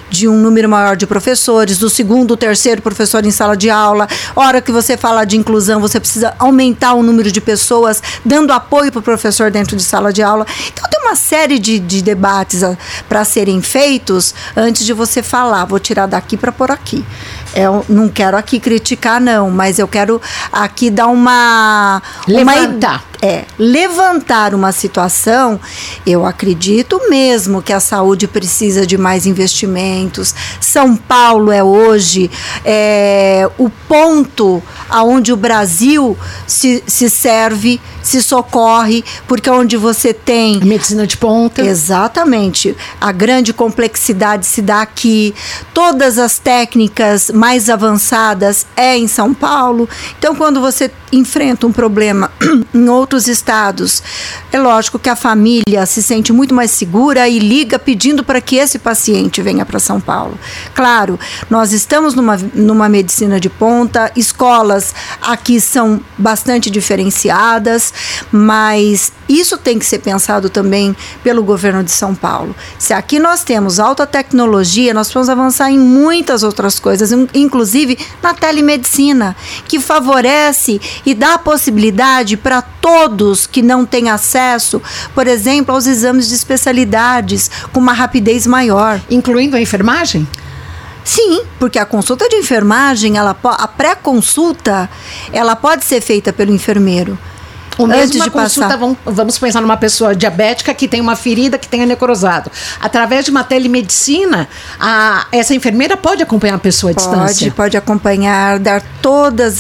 de um número maior de professores, do segundo, terceiro professor em sala de aula. Hora que você fala de inclusão, você precisa aumentar o número de pessoas dando apoio para o professor dentro de sala de aula. Então tem uma série de, de debates para serem feitos antes de você falar, vou tirar daqui para pôr aqui. Eu não quero aqui criticar, não, mas eu quero aqui dar uma. Levantar. Uma, é, levantar uma situação, eu acredito mesmo que a saúde precisa de mais investimentos. São Paulo é hoje é, o ponto aonde o Brasil se, se serve, se socorre, porque é onde você tem. Medicina de ponta. Exatamente. A grande complexidade se dá aqui. Todas as técnicas mais avançadas é em São Paulo. Então, quando você enfrenta um problema em outros estados, é lógico que a família se sente muito mais segura e liga pedindo para que esse paciente venha para São Paulo. Claro, nós estamos numa, numa medicina de ponta, escolas aqui são bastante diferenciadas, mas isso tem que ser pensado também pelo governo de São Paulo. Se aqui nós temos alta tecnologia, nós vamos avançar em muitas outras coisas, inclusive na telemedicina, que favorece e dá possibilidade para todos que não têm acesso, por exemplo, aos exames de especialidades com uma rapidez maior. Incluindo a enfermagem? Sim, porque a consulta de enfermagem, ela, a pré-consulta, ela pode ser feita pelo enfermeiro. O mesmo de consulta, passar. Vamos, vamos pensar numa pessoa diabética que tem uma ferida que tenha necrosado. Através de uma telemedicina, a, essa enfermeira pode acompanhar a pessoa à pode, distância. Pode, pode acompanhar, dar todos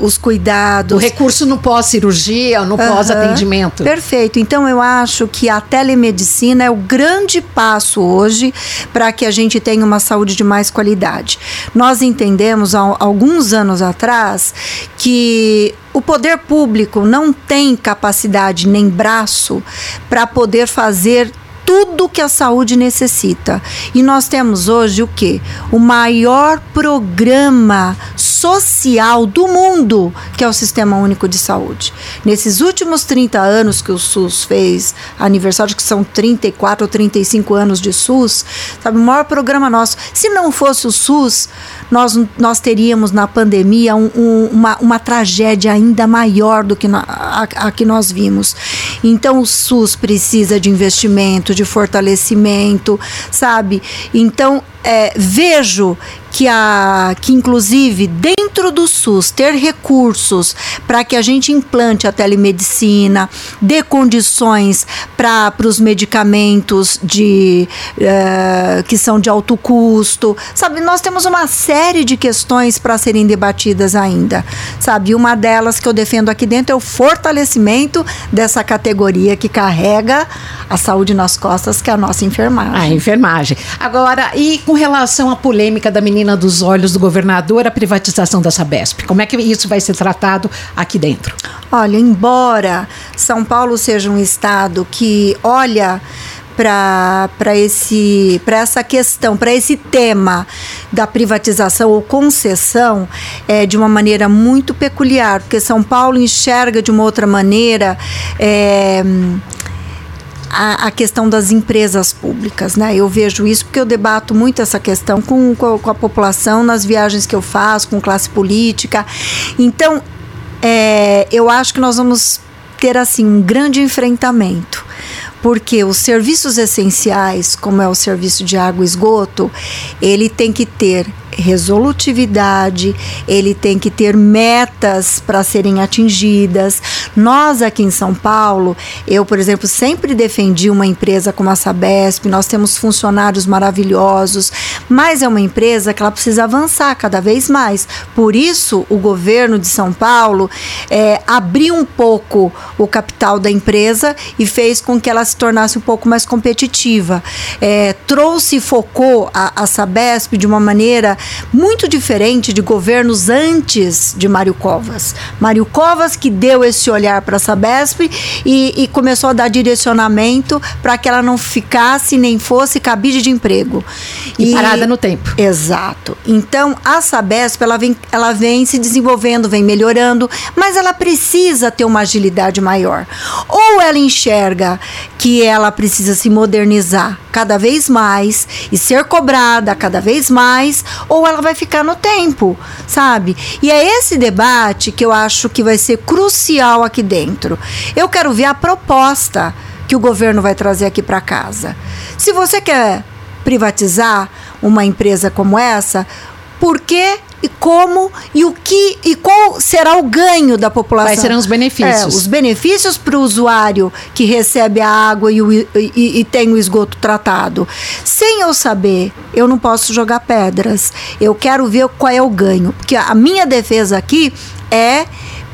os cuidados. O recurso no pós-cirurgia, no uhum, pós-atendimento. Perfeito. Então, eu acho que a telemedicina é o grande passo hoje para que a gente tenha uma saúde de mais qualidade. Nós entendemos, há alguns anos atrás, que o poder público não tem capacidade nem braço para poder fazer tudo que a saúde necessita. E nós temos hoje o que? O maior programa social do mundo, que é o Sistema Único de Saúde. Nesses últimos 30 anos que o SUS fez, aniversário que são 34 ou 35 anos de SUS, sabe, o maior programa nosso. Se não fosse o SUS, nós, nós teríamos na pandemia um, um, uma, uma tragédia ainda maior do que na, a, a que nós vimos. Então o SUS precisa de investimento, de fortalecimento, sabe? Então é, vejo que, a, que, inclusive, dentro do SUS, ter recursos para que a gente implante a telemedicina, dê condições para os medicamentos de, uh, que são de alto custo. Sabe, nós temos uma série de questões para serem debatidas ainda. Sabe, uma delas que eu defendo aqui dentro é o fortalecimento dessa categoria que carrega a saúde nas costas, que é a nossa enfermagem. A enfermagem. Agora, e com relação à polêmica da menina menina dos olhos do governador a privatização da Sabesp? Como é que isso vai ser tratado aqui dentro? Olha, embora São Paulo seja um estado que olha para esse para essa questão, para esse tema da privatização ou concessão é, de uma maneira muito peculiar, porque São Paulo enxerga de uma outra maneira é, a, a, questão das empresas públicas, né? Eu vejo isso porque eu debato muito essa questão com, com, a, com a população nas viagens que eu faço, com classe política. Então, é, eu acho que nós vamos ter assim um grande enfrentamento porque os serviços essenciais, como é o serviço de água e esgoto, ele tem que ter resolutividade, ele tem que ter metas para serem atingidas. Nós aqui em São Paulo, eu, por exemplo, sempre defendi uma empresa como a Sabesp, nós temos funcionários maravilhosos, mas é uma empresa que ela precisa avançar cada vez mais. Por isso, o governo de São Paulo é, abriu um pouco o capital da empresa e fez com que ela se tornasse um pouco mais competitiva. É, trouxe e focou a, a Sabesp de uma maneira muito diferente de governos antes de Mário Covas. Mário Covas que deu esse olhar para a Sabesp e, e, começou a dar direcionamento para que ela não ficasse nem fosse cabide de emprego. E, e, parada no tempo. Exato. Então, a Sabesp, ela vem, ela vem se desenvolvendo, vem melhorando, mas ela precisa ter uma agilidade maior. Ou ela enxerga que ela precisa se modernizar cada vez mais e ser cobrada cada vez mais, ou ela vai ficar no tempo, sabe? E é esse debate que eu acho que vai ser crucial aqui dentro. Eu quero ver a proposta que o governo vai trazer aqui para casa. Se você quer privatizar uma empresa como essa, por que e como e o que e qual será o ganho da população. Quais serão os benefícios? É, os benefícios para o usuário que recebe a água e, o, e, e, tem o esgoto tratado. Sem eu saber, eu não posso jogar pedras. Eu quero ver qual é o ganho. Porque a minha defesa aqui é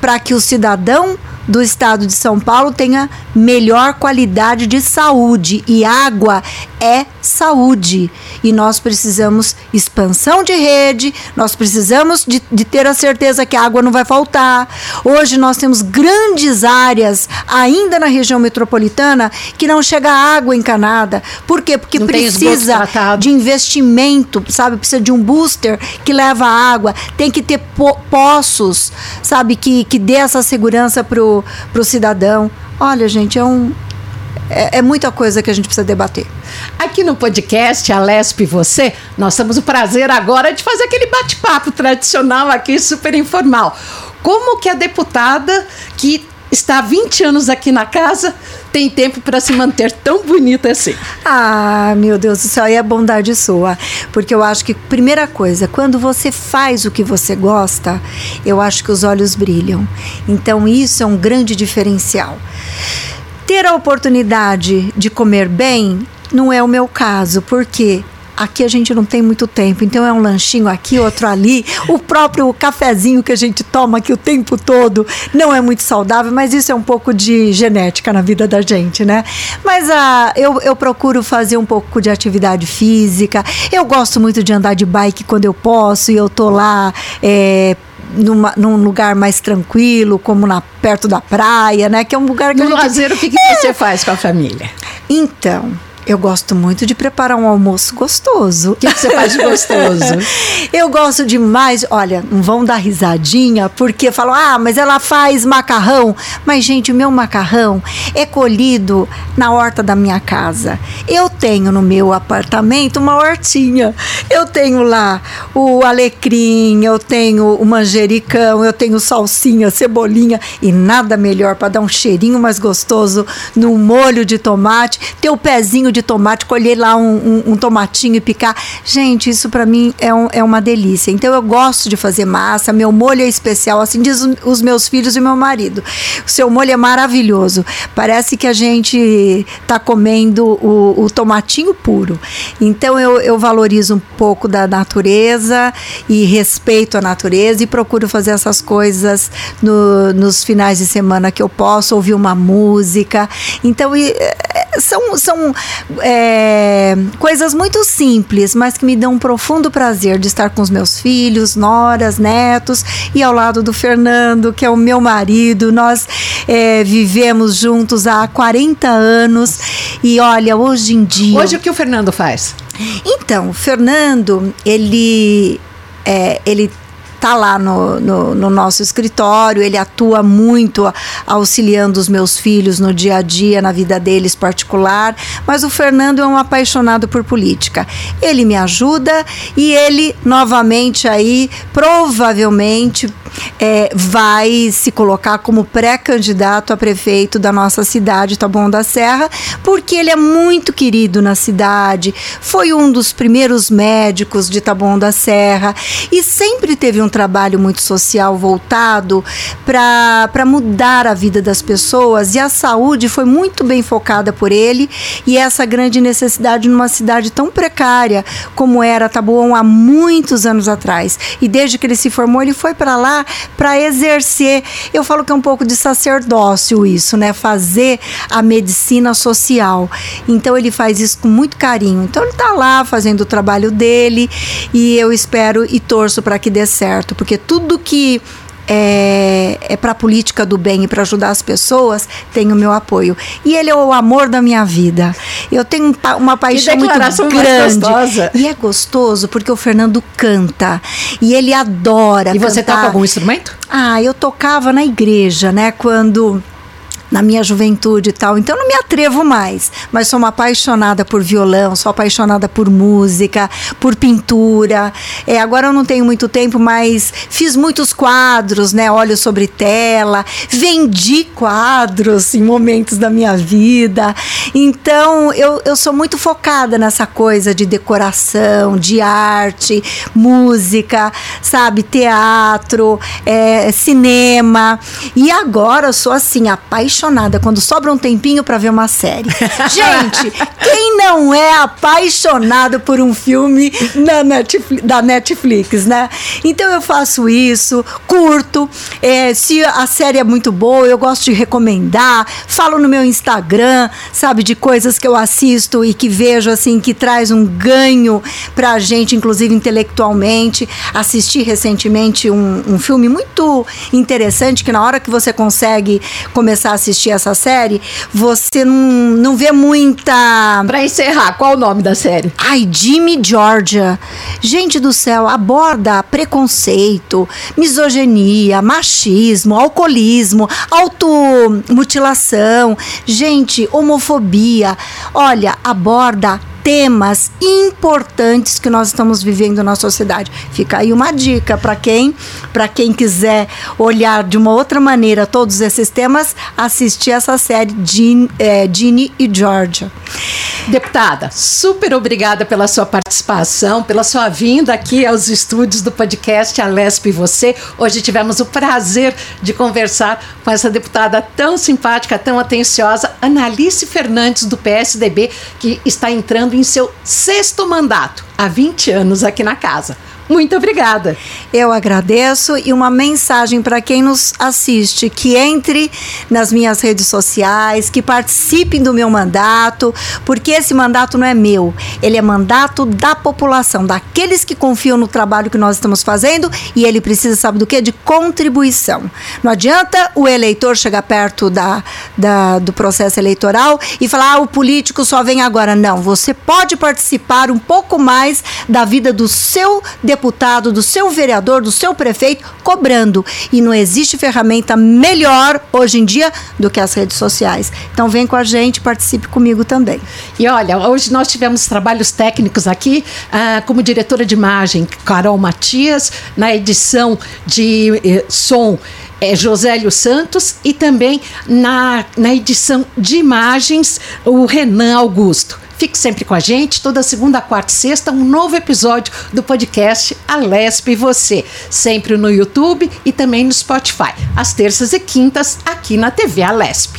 para que o cidadão do estado de São Paulo tenha melhor qualidade de saúde e água é saúde e nós precisamos expansão de rede, nós precisamos de, de, ter a certeza que a água não vai faltar. Hoje nós temos grandes áreas ainda na região metropolitana que não chega água encanada. Por quê? Porque não precisa de investimento, sabe? Precisa de um booster que leva água, tem que ter po poços, sabe? Que, que dê essa segurança para o cidadão. Olha, gente, é um, é, é, muita coisa que a gente precisa debater. Aqui no podcast A Lesp e Você, nós temos o prazer agora de fazer aquele bate-papo tradicional aqui, super informal. Como que a deputada que está há 20 anos aqui na casa tem tempo para se manter tão bonita assim? Ah, meu Deus do céu, aí é bondade sua. Porque eu acho que, primeira coisa, quando você faz o que você gosta, eu acho que os olhos brilham. Então, isso é um grande diferencial. Ter a oportunidade de comer bem não é o meu caso, porque aqui a gente não tem muito tempo, então é um lanchinho aqui, outro ali. O próprio cafezinho que a gente toma aqui o tempo todo não é muito saudável, mas isso é um pouco de genética na vida da gente, né? Mas ah, eu, eu procuro fazer um pouco de atividade física. Eu gosto muito de andar de bike quando eu posso e eu tô lá. É, numa, num lugar mais tranquilo, como na, perto da praia, né? Que é um lugar que no a gente... lazer, o que, que é. você faz com a família? Então, eu gosto muito de preparar um almoço gostoso. O que, que, você faz de gostoso? eu gosto demais. Olha, não vão dar risadinha, porque falam, ah, mas ela faz macarrão. Mas, gente, o meu macarrão é colhido na horta da minha casa. Eu tenho no meu apartamento uma hortinha. Eu tenho lá o alecrim, eu tenho o manjericão, eu tenho salsinha, cebolinha e nada melhor para dar um cheirinho mais gostoso no molho de tomate, ter o pezinho de tomate, colher lá um, um, um tomatinho e picar. Gente, isso para mim é, um, é uma delícia. Então eu gosto de fazer massa, meu molho é especial, assim diz os meus filhos e meu marido. O seu molho é maravilhoso. Parece que a gente tá comendo o, o tomatinho puro. Então eu, eu valorizo um pouco da natureza e respeito a natureza e procuro fazer essas coisas no, nos finais de semana que eu posso, ouvir uma música. Então, e, é, são, são é, coisas muito simples, mas que me dão um profundo prazer de estar com os meus filhos, noras, netos e ao lado do Fernando, que é o meu marido. Nós é, vivemos juntos há 40 anos e olha, hoje em dia. Hoje o que o Fernando faz? Então, o Fernando, ele. É, ele tá lá no, no, no, nosso escritório, ele atua muito auxiliando os meus filhos no dia a dia, na vida deles particular, mas o Fernando é um apaixonado por política. Ele me ajuda e ele novamente aí, provavelmente, é, vai se colocar como pré-candidato a prefeito da nossa cidade, Taboão da Serra, porque ele é muito querido na cidade, foi um dos primeiros médicos de Taboão da Serra e sempre teve um um trabalho muito social voltado para mudar a vida das pessoas e a saúde foi muito bem focada por ele e essa grande necessidade numa cidade tão precária como era Taboão há muitos anos atrás. E desde que ele se formou, ele foi para lá para exercer. Eu falo que é um pouco de sacerdócio isso, né? Fazer a medicina social. Então ele faz isso com muito carinho. Então ele está lá fazendo o trabalho dele e eu espero e torço para que dê certo certo, porque tudo que é, é para a política do bem e para ajudar as pessoas, tem o meu apoio. E ele é o amor da minha vida. Eu tenho uma paixão muito grande. E é gostoso porque o Fernando canta e ele adora. E você toca algum instrumento? Ah, eu tocava na igreja, né? Quando na minha juventude e tal. Então não me atrevo mais, mas sou uma apaixonada por violão, sou apaixonada por música, por pintura. É, agora eu não tenho muito tempo, mas fiz muitos quadros, né? Olho sobre tela, vendi quadros em momentos da minha vida. Então, eu, eu sou muito focada nessa coisa de decoração, de arte, música, sabe, teatro, é, cinema. E agora eu sou assim, apaixonada quando sobra um tempinho para ver uma série. Gente, quem não é apaixonado por um filme na Netflix, da Netflix, né? Então eu faço isso, curto. É, se a série é muito boa, eu gosto de recomendar. Falo no meu Instagram, sabe, de coisas que eu assisto e que vejo assim que traz um ganho pra gente, inclusive intelectualmente. Assisti recentemente um, um filme muito interessante que na hora que você consegue começar a assistir essa série, você não, não vê muita. Pra encerrar, qual o nome da série? Ai, Jimmy Georgia. Gente do céu, aborda preconceito, misoginia, machismo, alcoolismo, automutilação, gente, homofobia. Olha, aborda temas importantes que nós estamos vivendo na sociedade. Fica aí uma dica para quem, para quem quiser olhar de uma outra maneira todos esses temas, assistir essa série Jean, é, e Georgia. Deputada, super obrigada pela sua participação, pela sua vinda aqui aos estúdios do podcast Alesp e Você. Hoje tivemos o prazer de conversar com essa deputada tão simpática, tão atenciosa, Analice Fernandes, do PSDB, que está entrando em seu sexto mandato, há 20 anos aqui na casa. Muito obrigada. Eu agradeço e uma mensagem para quem nos assiste: que entre nas minhas redes sociais, que participem do meu mandato, porque esse mandato não é meu, ele é mandato da população, daqueles que confiam no trabalho que nós estamos fazendo e ele precisa, sabe do que? De contribuição. Não adianta o eleitor chegar perto da, da, do processo eleitoral e falar: ah, o político só vem agora. Não, você pode participar um pouco mais da vida do seu deputado deputado, do seu vereador, do seu prefeito, cobrando. E não existe ferramenta melhor hoje em dia do que as redes sociais. Então vem com a gente, participe comigo também. E olha, hoje nós tivemos trabalhos técnicos aqui, ah, como diretora de imagem, Carol Matias, na edição de eh, som. É Josélio Santos e também na, na edição de imagens o Renan Augusto. Fique sempre com a gente, toda segunda, quarta e sexta, um novo episódio do podcast A Lesp e Você, sempre no YouTube e também no Spotify, às terças e quintas, aqui na TV A Lesp.